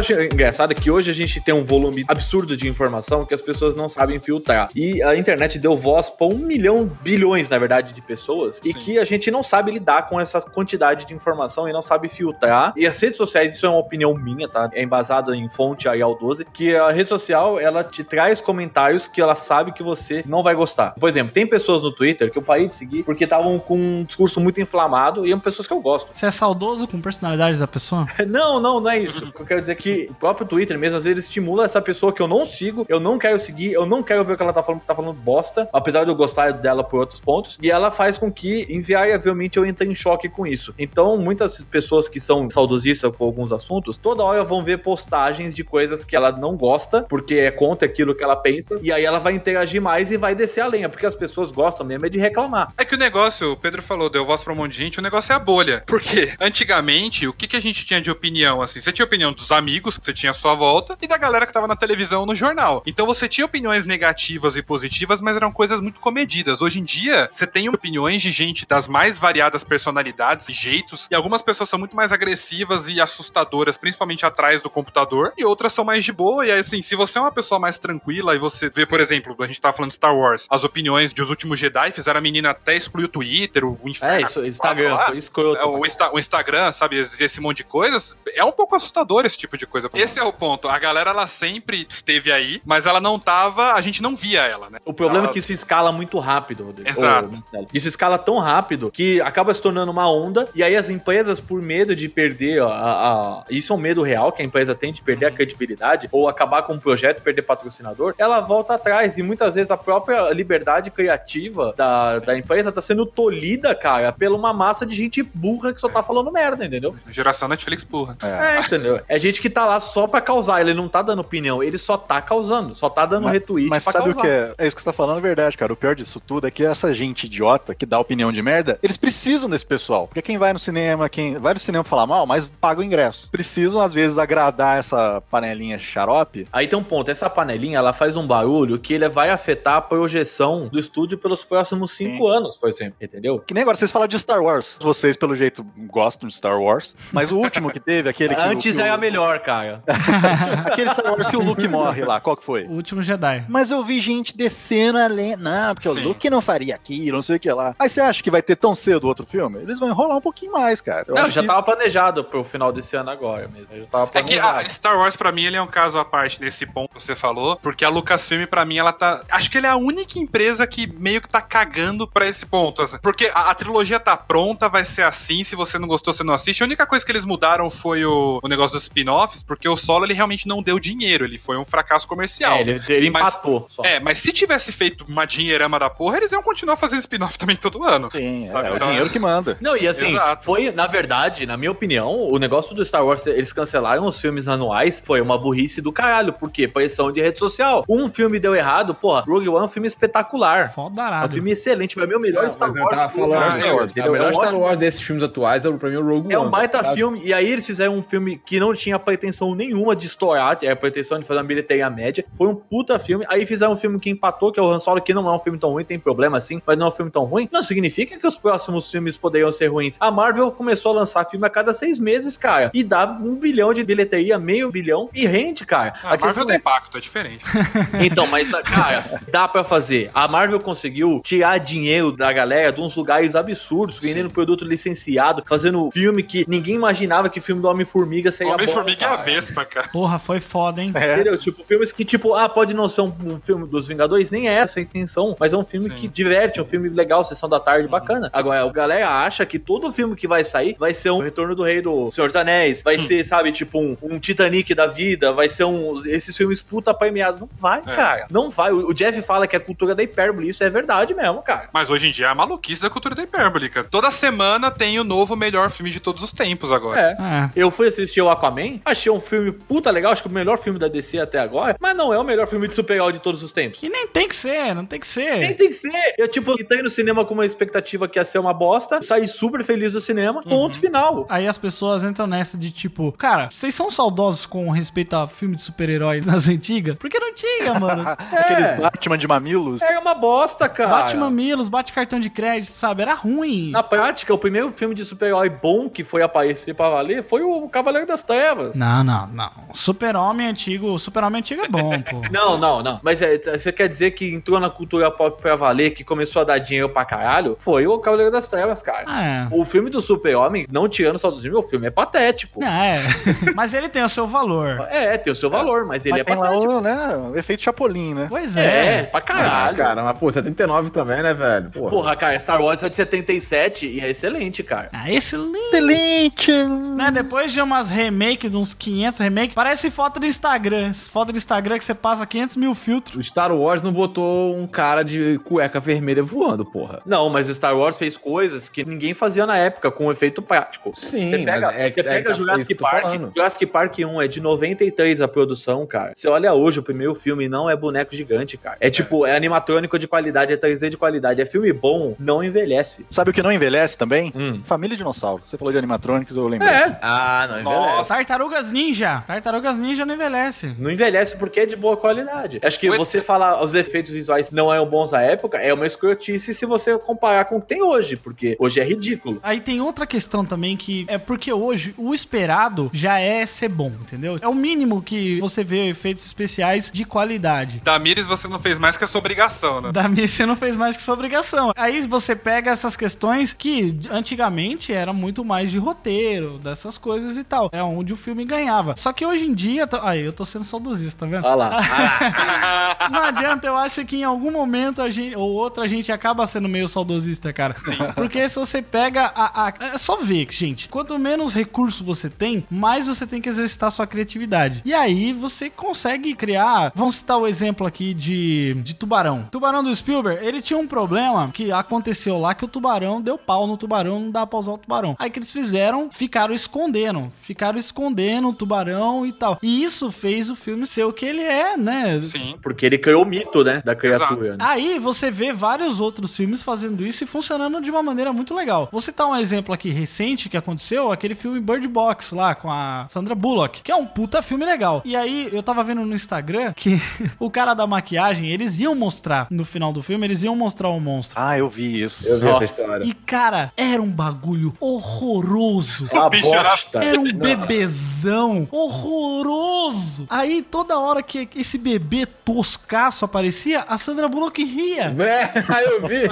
acho engraçado é que hoje a gente tem um volume absurdo de informação que as pessoas não sabem filtrar. E a internet deu voz pra um milhão, bilhões, na verdade, de pessoas, e Sim. que a gente não sabe lidar com essa quantidade de informação e não sabe filtrar. E as redes sociais, isso é uma opinião minha, tá? É embasada em fonte Arial 12, que a rede social, ela te traz comentários que ela sabe que você não vai gostar. Por exemplo, tem pessoas no Twitter que eu parei de seguir porque estavam com um discurso muito inflamado e são pessoas que eu gosto. Você é saudoso com personalidade da pessoa? Não, não, não é isso. O que eu quero dizer é o próprio Twitter mesmo, às vezes, estimula essa pessoa que eu não sigo, eu não quero seguir, eu não quero ver o que ela tá falando, tá falando bosta, apesar de eu gostar dela por outros pontos, e ela faz com que, invariavelmente, eu entre em choque com isso. Então, muitas pessoas que são saudosistas com alguns assuntos, toda hora vão ver postagens de coisas que ela não gosta, porque é contra aquilo que ela pensa, e aí ela vai interagir mais e vai descer a lenha, porque as pessoas gostam mesmo é de reclamar. É que o negócio, o Pedro falou, deu voz pra um monte de gente, o negócio é a bolha. Porque antigamente, o que, que a gente tinha de opinião, assim? Você tinha opinião dos amigos que você tinha à sua volta e da galera que tava na televisão no jornal. Então você tinha opiniões negativas e positivas, mas eram coisas muito comedidas. Hoje em dia, você tem opiniões de gente das mais variadas personalidades e jeitos, e algumas pessoas são muito mais agressivas e assustadoras, principalmente atrás do computador, e outras são mais de boa. E aí, assim, se você é uma pessoa mais tranquila e você vê, por exemplo, a gente tava falando de Star Wars, as opiniões dos últimos Jedi fizeram a menina até excluir o Twitter, o inferno. É, isso, Instagram, lá, escroto. é, o, Insta- o Instagram, sabe, esse monte de coisas, é um pouco assustador esse tipo de coisa. Esse é o ponto. A galera, ela sempre esteve aí, mas ela não tava, a gente não via ela, né? O problema Ela- é que isso escala muito rápido, Rodrigo. Exato. Ô. Isso escala tão rápido que acaba se tornando uma onda, e aí as empresas, por medo de perder a, a- Isso é um medo real que a empresa tem de perder a credibilidade, ou acabar com um projeto, perder patrocinador, ela volta atrás. E muitas vezes a própria liberdade criativa da, da empresa tá sendo tolhida, cara, pela uma massa de gente burra que só tá falando merda, entendeu? Geração Netflix porra. É, entendeu? É gente que tá lá só pra causar, ele não tá dando opinião, ele só tá causando, só tá dando Mas- retweet Mas sabe o causar. que é? É isso que você tá falando, é verdade, cara. O pior disso tudo é que essa gente idiota que dá opinião de merda, eles precisam desse pessoal. Porque quem vai no cinema, quem vai no cinema falar mal, mas paga o ingresso. Precisam, às vezes, agradar essa panelinha xarope. Aí tem um ponto, essa panelinha, ela faz um barulho que ele vai afetar a projeção do estúdio pelos próximos cinco anos, por exemplo, entendeu? Que nem agora, vocês falam de Star Wars. Vocês, pelo jeito, gostam de Star Wars. Mas o último que teve, aquele que. o- Antes que o- era melhor, cara. Aquele Star Wars que o Luke morre lá, qual que foi? O último Jedi. Mas eu vi gente descendo a lenha. Não, porque Sim. o Luke não faria aquilo, não sei o que lá. Aí você acha que vai ter tão cedo outro filme? Eles vão enrolar um pouquinho mais, cara. Eu não, já que- tava planejado pro final desse ano agora mesmo. Já tava É que planejado. a Star Wars, pra mim, ele é um caso à parte nesse ponto que você falou, porque a Lucasfilm, pra mim, ela tá. Acho que ele é a única empresa que meio que tá cagando pra esse ponto. assim. Porque a, a trilogia tá pronta, vai ser assim. Se você não gostou, você não assiste. A única coisa que eles mudaram foi o, o negócio dos spin-offs, porque o solo ele realmente não deu dinheiro, ele foi um fracasso comercial. É, ele, ele Mas- empatou. só. É, mas se tivesse feito uma dinheirama da porra, eles iam continuar fazendo spin-off também todo ano. Sim, é, Sabe, é o dinheiro que manda. Não, e assim, Exato. foi, na verdade, na minha opinião, o negócio do Star Wars, eles cancelaram os filmes anuais, foi uma burrice do caralho, porque pressão de rede social. Um filme deu errado, porra, Rogue One é um filme espetacular. É um Fodarado. filme excelente, pra mim é o melhor Não, Star mas Wars. eu tava falando, Star Wars, a entendeu? melhor É um Star ótimo- Wars desses filmes atuais é pra mim o Rogue É One. um baita sabe? filme, e aí eles fizeram um filme que não tinha pretensão nenhuma de estourar, é a pretensão de fazer uma bilheteria média. Foi um puta filme. Aí fizeram um filme que empatou, que é o Han Solo, que não é um filme tão ruim, tem problema assim, mas não é um filme tão ruim. Não significa que os próximos filmes poderiam ser ruins. A Marvel começou a lançar filme a cada seis meses, cara, e dá um bilhão de bilheteria, meio bilhão, e rende, cara. A Marvel questão tem é- impacto, é diferente. então, mas, cara, dá pra fazer. A Marvel conseguiu tirar dinheiro da galera de uns lugares absurdos, vendendo produto licenciado, fazendo filme que ninguém imaginava que filme do Homem-Formiga seria. Homem-Formiga é a. Vespa, cara. Porra, foi foda, hein? É. Entendeu? Tipo, filmes que, tipo, ah, pode não ser um, um filme dos Vingadores, nem é essa a intenção, mas é um filme Sim. que diverte, um filme legal, sessão da tarde, bacana. Agora, a galera acha que todo filme que vai sair vai ser um Retorno do Rei do Senhor dos Anéis, vai ser, sabe, tipo, um, um Titanic da vida, vai ser um. Esses filmes puta premiados. Não vai, É. cara. Não vai. O, o Jeff fala que é cultura da hipérbole, isso é verdade mesmo, cara. Mas hoje em dia é a maluquice da cultura da hipérbole, cara. Toda semana tem o novo melhor filme de todos os tempos agora. É. É. Eu fui assistir o Aquaman, achei um filme puta legal, acho que o melhor filme da DC até agora, mas não é o melhor filme de super-herói de todos os tempos. E nem tem que ser, não tem que Nem ser. tem que ser. Eu, tipo, entrei no cinema com uma expectativa que ia ser uma bosta, saí super feliz do cinema, ponto final. Aí as pessoas entram nessa de tipo, cara, vocês são saudosos com respeito a filme de super-herói nas antigas? Porque não tinha, mano. Aqueles Batman de mamilos. É uma bosta, cara. Bate mamilos, bate cartão de crédito, sabe? Era ruim. Na prática, o primeiro filme de super-herói bom que foi aparecer pra valer foi o Cavaleiro das Trevas. Não, não, não. Super-Homem antigo. Super-Homem antigo é bom, pô. Não, não, não. Mas é, você quer dizer que entrou na cultura pop pra valer, que começou a dar dinheiro pra caralho? Foi o Cavaleiro das Trevas, cara. Ah, é. O filme do Super-Homem, não tirando só dos filmes, o filme é patético. Não, é. Mas ele tem o seu valor. É, tem o seu valor, mas ele Mas é tem lá patético. o, né, o efeito Chapolin, né? Pois É, é. pra Ah, caralho. cara, mas pô, 79 também, né, velho? Porra. Porra, cara, Star Wars é de 77 e é excelente, cara. Ah, excelente. Excelente! Né, depois de umas remake, de uns 500 remake, parece foto do Instagram. Foto do Instagram que você passa 500 mil filtros. O Star Wars não botou um cara de cueca vermelha voando, porra. Não, mas o Star Wars fez coisas que ninguém fazia na época com efeito prático. Sim, Você pega, mas é, você pega é, é, Jurassic tô Park, falando. Jurassic Park 1 é de 93 a produção, cara. Você olha hoje o primeiro filme, não é boneco gigante, cara. É tipo, é animatrônico de qualidade, é 3D de qualidade. É filme bom, não envelhece. Sabe o que não envelhece também? Hum. Família Dinossauro. Você falou de animatronics, eu lembrei. É, Ah, não, envelhece. Tartarugas Ninja. Tartarugas Ninja não envelhece. não envelhece porque é de boa qualidade. Acho que você falar os efeitos visuais não eram bons à época é uma escrotice se você comparar com o que tem hoje, porque hoje é ridículo. Aí tem outra questão também que é porque hoje o esperado já é ser bom, entendeu? É o mínimo que você vê efeitos especiais de qualidade. Damires, você não fez mais que a sua obrigação, né? Da minha você não fez mais que sua obrigação. Aí você pega essas questões que antigamente era muito mais de roteiro, dessas coisas e tal. É onde o filme ganhava. Só que hoje em dia. tá- Aí, eu tô sendo saudosista, tá vendo? Olha lá. Não adianta, eu acho que em algum momento a gente, ou outro a gente acaba sendo meio saudosista, cara. Porque se você pega a, a- É só ver, gente. Quanto menos recurso você tem, mais você tem que exercitar sua criatividade. E aí você consegue criar. Vamos citar o exemplo aqui de, de Tubarão. Tubarão do Spielberg, ele tinha um problema que aconteceu lá que o tubarão deu pau no tubarão, não dá pra usar o tubarão. Aí que eles fizeram, ficaram escondendo. Ficaram escondendo o tubarão e tal. E isso fez o filme ser o que ele é, né? Sim. porque ele criou o mito, né, da criatura. né? Aí você vê vários outros filmes fazendo isso e funcionando de uma maneira muito legal. Vou citar um exemplo aqui recente que aconteceu, aquele filme Bird Box lá com a Sandra Bullock, que é um puta filme legal. E aí eu tava vendo no Instagram que o cara da maquiagem, eles iam mostrar no final do filme, eles iam mostrar o monstro. Ah, eu vi isso. Eu vi Nossa. essa história. E cara, era um bagulho horroroso. Uma bosta. Era um bebezão horroroso. Aí toda hora que esse bebê toscaço aparecia, a Sandra Bullock ria. É, aí eu vi.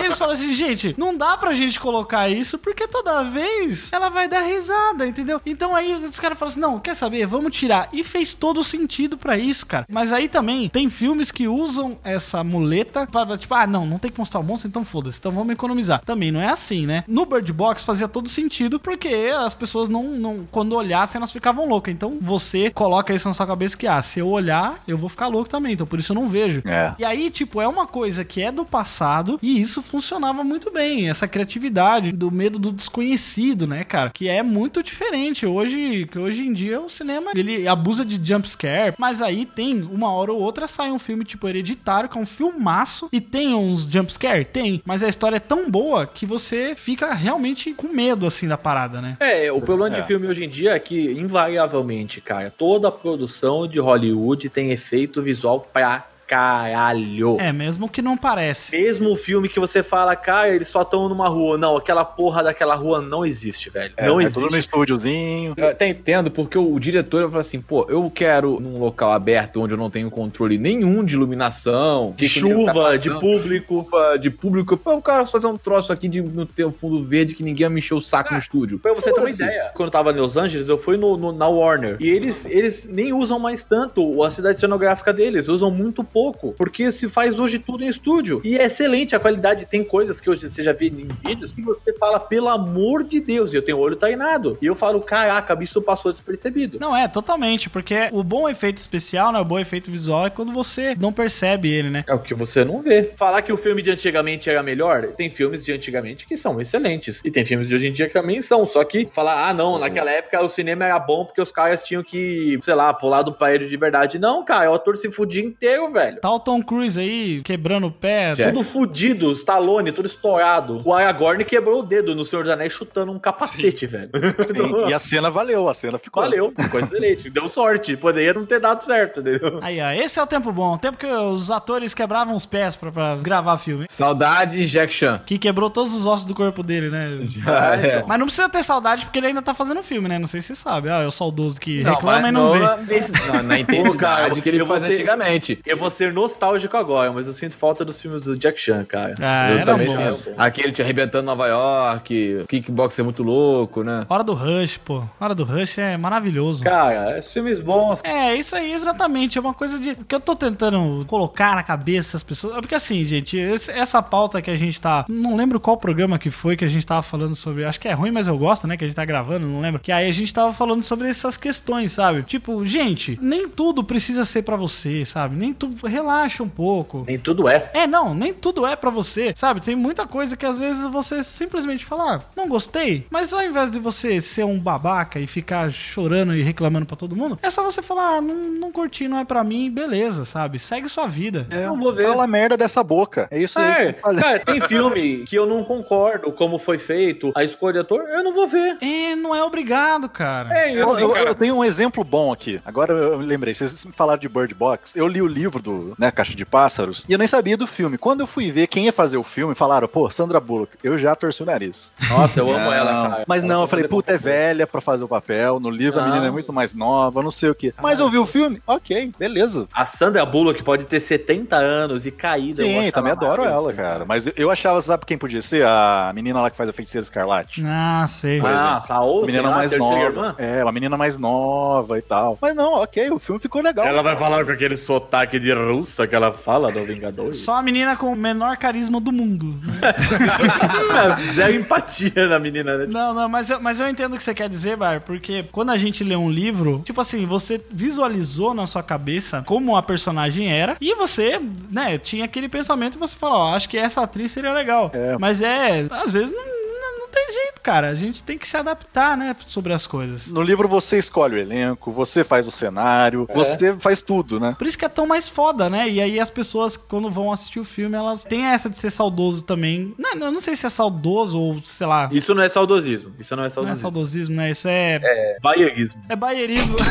E eles falam assim, gente, não dá pra gente colocar isso porque toda vez ela vai dar risada, entendeu? Então aí os caras falam assim, não, quer saber? Vamos tirar. E fez todo sentido pra isso, cara. Mas aí também tem filmes que usam essa muleta pra, tipo, ah, não, não tem que mostrar o monstro, então foda-se, então vamos economizar. Também não é assim, né? No Bird Box fazia todo sentido porque as pessoas não, não quando olhassem, elas ficavam loucas. Então você coloca isso na sua cabeça que, ah, se eu olhar, eu vou ficar louco também. Então por isso eu não vejo. É. E aí, tipo, é uma coisa que é do passado e isso funcionava muito bem. Essa criatividade do medo do desconhecido, né, cara? Que é muito diferente. Hoje, que hoje em dia o cinema ele abusa de jump scare, mas aí tem uma hora ou outra sai um filme tipo Hereditário, que é um filmaço e tem uns jump scare, tem, mas a história é tão boa que você fica realmente com medo assim da parada, né? É, o problema É. de filme hoje em dia é que, invariavelmente, cara, toda produção de Hollywood tem efeito visual pra caralho. É, mesmo que não parece. Mesmo o filme que você fala, cara, eles só estão numa rua. Não, aquela porra daquela rua não existe, velho. É, não é existe. tudo no estúdiozinho. Eu até entendo, porque o, o diretor fala assim, pô, eu quero num local aberto onde eu não tenho controle nenhum de iluminação, De que que ele tá chuva, de público. chuva, de público. Pô, o cara fazer um troço aqui de não ter um fundo verde que ninguém vai me encher o saco no estúdio. Pra você ter uma Foda-se. ideia, quando eu tava em Los Angeles, eu fui no, no- na Warner. E eles, eles nem usam mais tanto a cidade cenográfica deles, usam muito pouco. Porque se faz hoje tudo em estúdio. E é excelente a qualidade. Tem coisas que hoje você já vê em vídeos que você fala, pelo amor de Deus, e eu tenho o olho tainado. E eu falo, caraca, isso passou despercebido. Não, é, totalmente, porque o bom efeito especial, né, o bom efeito visual é quando você não percebe ele, né? É o que você não vê. Falar que o filme de antigamente era melhor, tem filmes de antigamente que são excelentes. E tem filmes de hoje em dia que também são. Só que falar, ah, não, naquela época o cinema era bom porque os caras tinham que, sei lá, pular do prédio de verdade. Não, cara, o ator se fudia inteiro, velho. Velho. Tá o Tom Cruise aí quebrando o pé. Jeff. Tudo fudido, Stallone, tudo estourado. O Aragorn quebrou o dedo no Senhor dos Anéis chutando um capacete, velho. Sim, e a cena valeu, a cena ficou. Valeu, ficou excelente. Deu sorte. Poderia não ter dado certo, entendeu? Aí, ó, esse é o tempo bom. O tempo que os atores quebravam os pés pra, pra gravar filme. Saudades, Jack Chan. Que quebrou todos os ossos do corpo dele, né? Ah, é. Mas não precisa ter saudade porque ele ainda tá fazendo filme, né? Não sei se você sabe. Ah, é o saudoso que Não, reclama mas e não vê. na, nesse- na, na intensidade que ele fazia ser- antigamente. Eu vou ser nostálgico agora, mas eu sinto falta dos filmes do Jack Chan, cara. Ah, eu era também bom. sinto. Aquele te arrebentando Nova York, kickboxer muito louco, né? Hora do Rush, pô. Hora do Rush é maravilhoso. Cara, esses filmes bons. É, isso aí, exatamente. É uma coisa de. que eu tô tentando colocar na cabeça das pessoas. É Porque assim, gente, esse- essa pauta que a gente tá. Não lembro qual programa que foi que a gente tava falando sobre. Acho que é ruim, mas eu gosto, né? Que a gente tá gravando, não lembro. Que aí a gente tava falando sobre essas questões, sabe? Tipo, gente, nem tudo precisa ser pra você, sabe? Nem tudo. Relaxa um pouco. Nem tudo é. É, não, nem tudo é pra você, sabe? Tem muita coisa que às vezes você simplesmente fala, ah, não gostei, mas ao invés de você ser um babaca e ficar chorando e reclamando pra todo mundo, é só você falar, ah, não, não curti, não é pra mim, beleza, sabe? Segue sua vida. É, Não vou ver. Fala merda dessa boca. É isso aí. É, fazer. cara, tem filme que eu não concordo como foi feito, a escolha de ator, eu não vou ver. É, não é obrigado, cara. É, eu, Eu, eu- eu tenho um exemplo bom aqui. Agora eu lembrei, vocês falaram de Bird Box. Eu li o livro do né, Caixa de Pássaros e eu nem sabia do filme. Quando eu fui ver quem ia fazer o filme, falaram, pô, Sandra Bullock. Eu já torci o nariz. Nossa, eu amo ela, cara. Mas Ela não, tá eu falei, puta, é velha pra fazer o papel. No livro a Não. menina é muito mais nova, não sei o quê. Mas eu vi o filme, ok, beleza. A Sandra Bullock pode ter 70 anos e caída. eu Sim, também ela adoro ela, maravilhosa. cara. Mas eu achava, sabe quem podia ser? A menina lá que faz a feiticeira escarlate. Ah, sei. Ah, Saul, A menina sei lá, mais nova. irmã? É, uma menina mais nova e tal. Mas não, ok, o filme ficou legal. Ela vai falar com aquele sotaque de russa que ela fala do Vingadores. Só a menina com o menor carisma do mundo. Zero empatia na menina, né? Não, não, mas eu, mas eu entendo o que você quer dizer, Bar, porque quando a gente lê um livro, tipo assim, você visualizou na sua cabeça como a personagem era e você, né, tinha aquele pensamento e você fala, ó, acho que essa atriz seria legal. É. Mas é, às vezes não, não, tem jeito, cara. A gente tem que se adaptar, né, sobre as coisas. No livro você escolhe o elenco, você faz o cenário, É. você faz tudo, né? Por isso que é tão mais foda, né? E aí as pessoas, quando vão assistir o filme, elas têm essa de ser saudoso também. Não, eu não sei se é saudoso ou, sei lá, Isso não é saudosismo. Isso não é não é saudosismo. saudosismo, né? Isso é... É baierismo. É baierismo.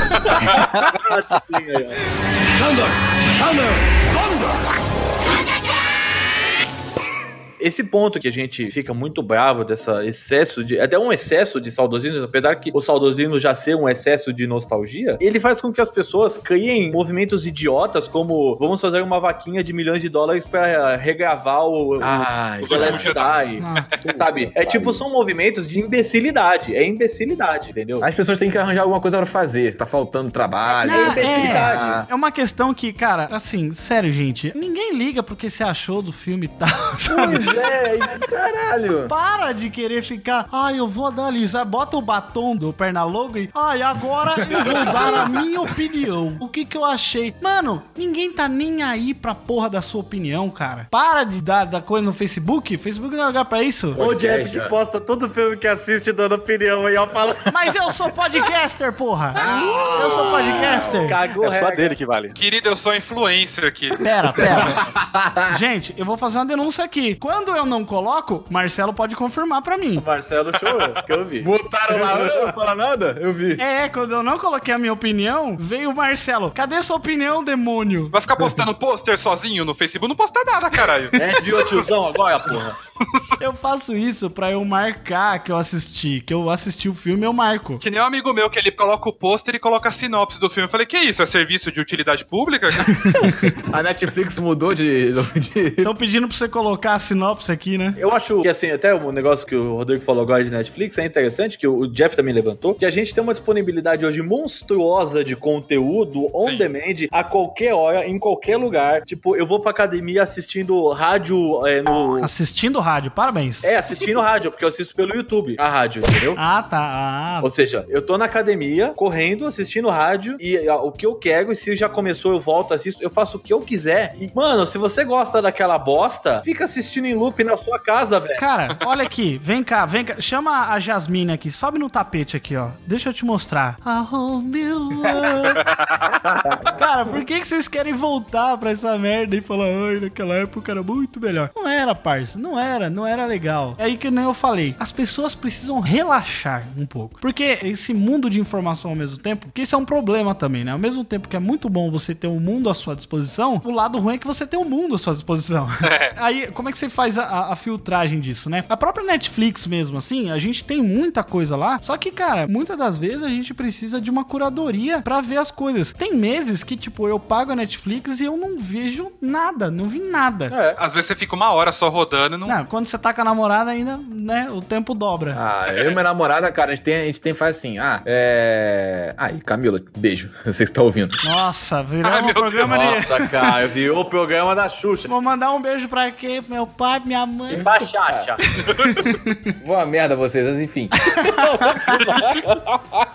Esse ponto que a gente fica muito bravo dessa excesso de. Até um excesso de saudosismo, apesar que o saudosismo já ser um excesso de nostalgia, ele faz com que as pessoas criem movimentos idiotas como vamos fazer uma vaquinha de milhões de dólares pra regravar o. Ai, o The Last Jedi. Ah. Sabe? É tipo, são movimentos de imbecilidade. É imbecilidade, entendeu? As pessoas têm que arranjar alguma coisa pra fazer. Tá faltando trabalho. Não, imbecilidade. é, é uma questão que, cara, assim, sério, gente, ninguém liga pro que você achou do filme e tal, sabe? Pois é, caralho. Para de querer ficar, ai, eu vou analisar, bota o batom do Pernalonga e, ai, agora eu vou dar a minha opinião. O que que eu achei? Mano, ninguém tá nem aí pra porra da sua opinião, cara. Para de dar da coisa no Facebook. Facebook não é lugar pra isso. O Jeff que posta todo filme que assiste dando opinião aí, ó, fala. Mas eu sou podcaster, porra. Eu sou podcaster. Cagou É só dele que vale. Querido, eu sou influencer aqui. Pera, pera. Gente, eu vou fazer uma denúncia aqui. Quando eu não coloco, Marcelo pode confirmar pra mim. O Marcelo chorou, que eu vi. Botaram lá, não fala nada? Eu vi. É, quando eu não coloquei a minha opinião, veio o Marcelo. Cadê sua opinião, demônio? Vai ficar postando pôster sozinho no Facebook? Não posta nada, caralho. É, virou tiozão agora, porra. Eu faço isso pra eu marcar que eu assisti. Que eu assisti o filme, eu marco. Que nem um amigo meu que ele coloca o pôster e coloca a sinopse do filme. Eu falei, que isso? É serviço de utilidade pública? A Netflix mudou de. de... Estão pedindo pra você colocar a sinopse aqui, né? Eu acho que, assim, até o negócio que o Rodrigo falou agora de Netflix é interessante, que o Jeff também levantou, que a gente tem uma disponibilidade hoje monstruosa de conteúdo on Sim. demand a qualquer hora, em qualquer lugar. Tipo, eu vou pra academia assistindo rádio é, no. Assistindo rádio. Parabéns. É, assistindo rádio, porque eu assisto pelo YouTube a rádio, entendeu? Ah, tá. Ah, Ou seja, eu tô na academia, correndo, assistindo rádio, e o que eu quero, e se já começou, eu volto, assisto, eu faço o que eu quiser. E, mano, se você gosta daquela bosta, fica assistindo em loop na sua casa, velho. Cara, olha aqui, vem cá, vem cá. Chama a Jasmine aqui, sobe no tapete aqui, ó. Deixa eu te mostrar. A whole new world. Cara, por que, que vocês querem voltar pra essa merda e falar, ai, naquela época era muito melhor? Não era, parça, não era, não era legal. É aí que nem eu falei, as pessoas precisam relaxar um pouco. Porque esse mundo de informação ao mesmo tempo, que isso é um problema também, né? Ao mesmo tempo que é muito bom você ter um mundo à sua disposição, o lado ruim é que você tem um mundo à sua disposição. Aí, como é que você faz a, a- filtragem disso, né? A própria Netflix mesmo, assim, a gente tem muita coisa lá, só que, cara, muitas das vezes a gente precisa de uma curadoria pra ver as coisas. Tem meses que, tipo, eu pago a Netflix e eu não vejo nada, não vi nada. É. Às vezes você fica uma hora só rodando e não. Não, quando você tá com a namorada ainda, né, o tempo dobra. Ah, eu e minha namorada, cara, a gente tem, a gente tem faz assim, ah, é... E Camila, beijo, você que tá ouvindo. Nossa, virou Ai, um programa de... Nossa, cara, eu vi o programa da Xuxa. Vou mandar um beijo pra quê? Pro Meu pai, minha mãe. Baixacha. Boa merda vocês, mas enfim.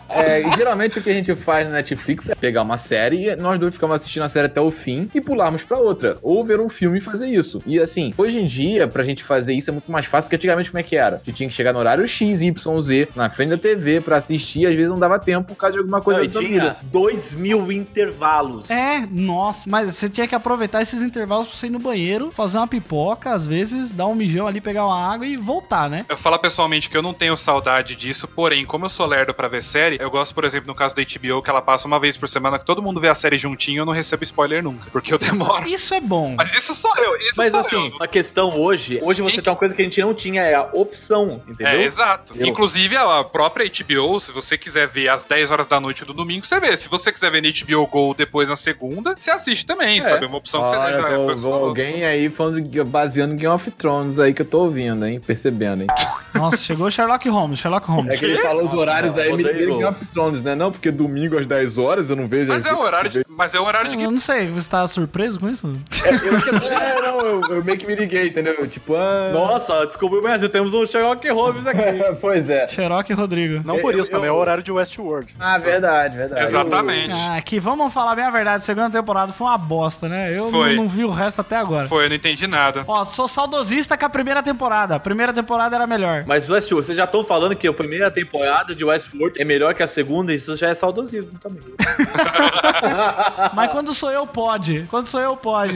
É, e geralmente o que a gente faz na Netflix é pegar uma série e nós dois ficamos assistindo a série até o fim e pularmos pra outra. Ou ver um filme e fazer isso. E assim, hoje em dia, pra gente fazer isso é muito mais fácil que antigamente como é que era? Gente tinha que chegar no horário X, Y, Z, na frente da TV pra assistir, às vezes não dava tempo por causa de alguma coisa Não, da tinha vida. dois mil intervalos. É, nossa. Mas você tinha que aproveitar esses intervalos pra você ir no banheiro, fazer uma pipoca, às vezes, dar um mijão ali, pegar uma água e voltar, né? Eu falo pessoalmente que eu não tenho saudade disso, porém, como eu sou lerdo pra ver série, eu gosto, por exemplo, no caso da HBO, que ela passa uma vez por semana, que todo mundo vê a série juntinho, eu não recebo spoiler nunca, porque eu demoro. Isso é bom. Mas isso sou eu, isso Mas sou assim, eu. a questão hoje, hoje você Quem- tem uma coisa que a gente não tinha, é a opção, entendeu? É, exato. Eu- Inclusive, a própria HBO, se você quiser ver às 10 horas da noite do domingo, você vê. Se você quiser ver na HBO Go depois na segunda, você assiste também, É. sabe? É uma opção que você Olha, é, foi o tô, você falou. alguém aí falando, baseando em Game of Thrones aí que eu tô ouvindo, hein? Percebendo, hein? Nossa, chegou Sherlock Holmes, Sherlock Holmes. É que ele falou os Nossa, horários não, aí, me Game of Thrones, né? Não, porque domingo às 10 horas eu não vejo. Mas é o horário de, mas é o horário de Eu não sei, você tá surpreso com isso? É, não, eu, eu meio que me liguei, entendeu? Tipo, ah... Nossa, descobriu o Brasil, temos um Sherlock Holmes aqui. pois é. Sherlock e Rodrigo. Não por Eu- isso, também é eu- o horário de Westworld. Ah, verdade, verdade. Exatamente. Ah, aqui, vamos falar bem a verdade, a segunda temporada foi uma bosta, né? Eu não, não vi o resto até agora. Foi, eu não entendi nada. Ó, sou saudosista com a primeira temporada. A primeira temporada era melhor. Mas Westworld, vocês já estão falando que a primeira temporada de Westworld é melhor que a segunda, isso já é saudosismo também. Mas quando sou eu, pode. Quando sou eu, pode.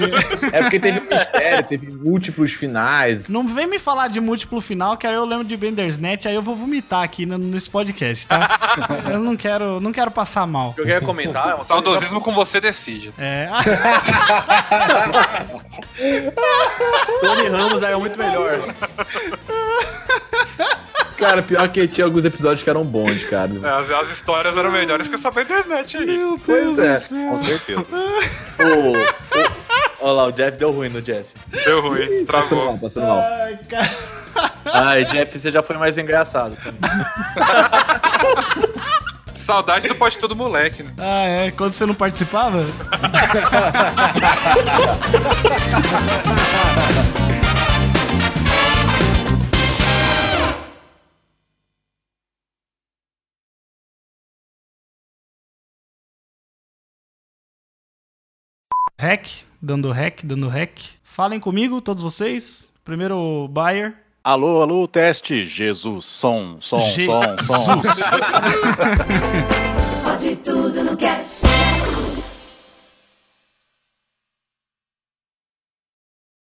É porque teve um mistério, teve múltiplos finais. Não vem me falar de múltiplo final, que aí eu lembro de Bendersnet, aí eu vou vomitar aqui no- nesse podcast, tá? eu não quero, não quero passar mal. O que eu queria comentar é Saudosismo com você decide. É. Tony Ramos era muito melhor. Cara, pior que tinha alguns episódios que eram bons, cara. As, as histórias eram melhores que essa internet aí. Meu Pois Deus é. do céu. Com certeza. O, o- Olha lá, o Jeff deu ruim no Jeff. Deu ruim, Passando mal, travou. passando mal. Ai, cara. Ai, Jeff, você já foi mais engraçado também. Saudade do Pode Tudo Moleque, né? Ah, é? Quando você não participava? Hack, dando hack, dando hack. Falem comigo, todos vocês. Primeiro, Bayer. Alô, alô, teste. Jesus, som, som, Je som, som. Pode tudo no cast.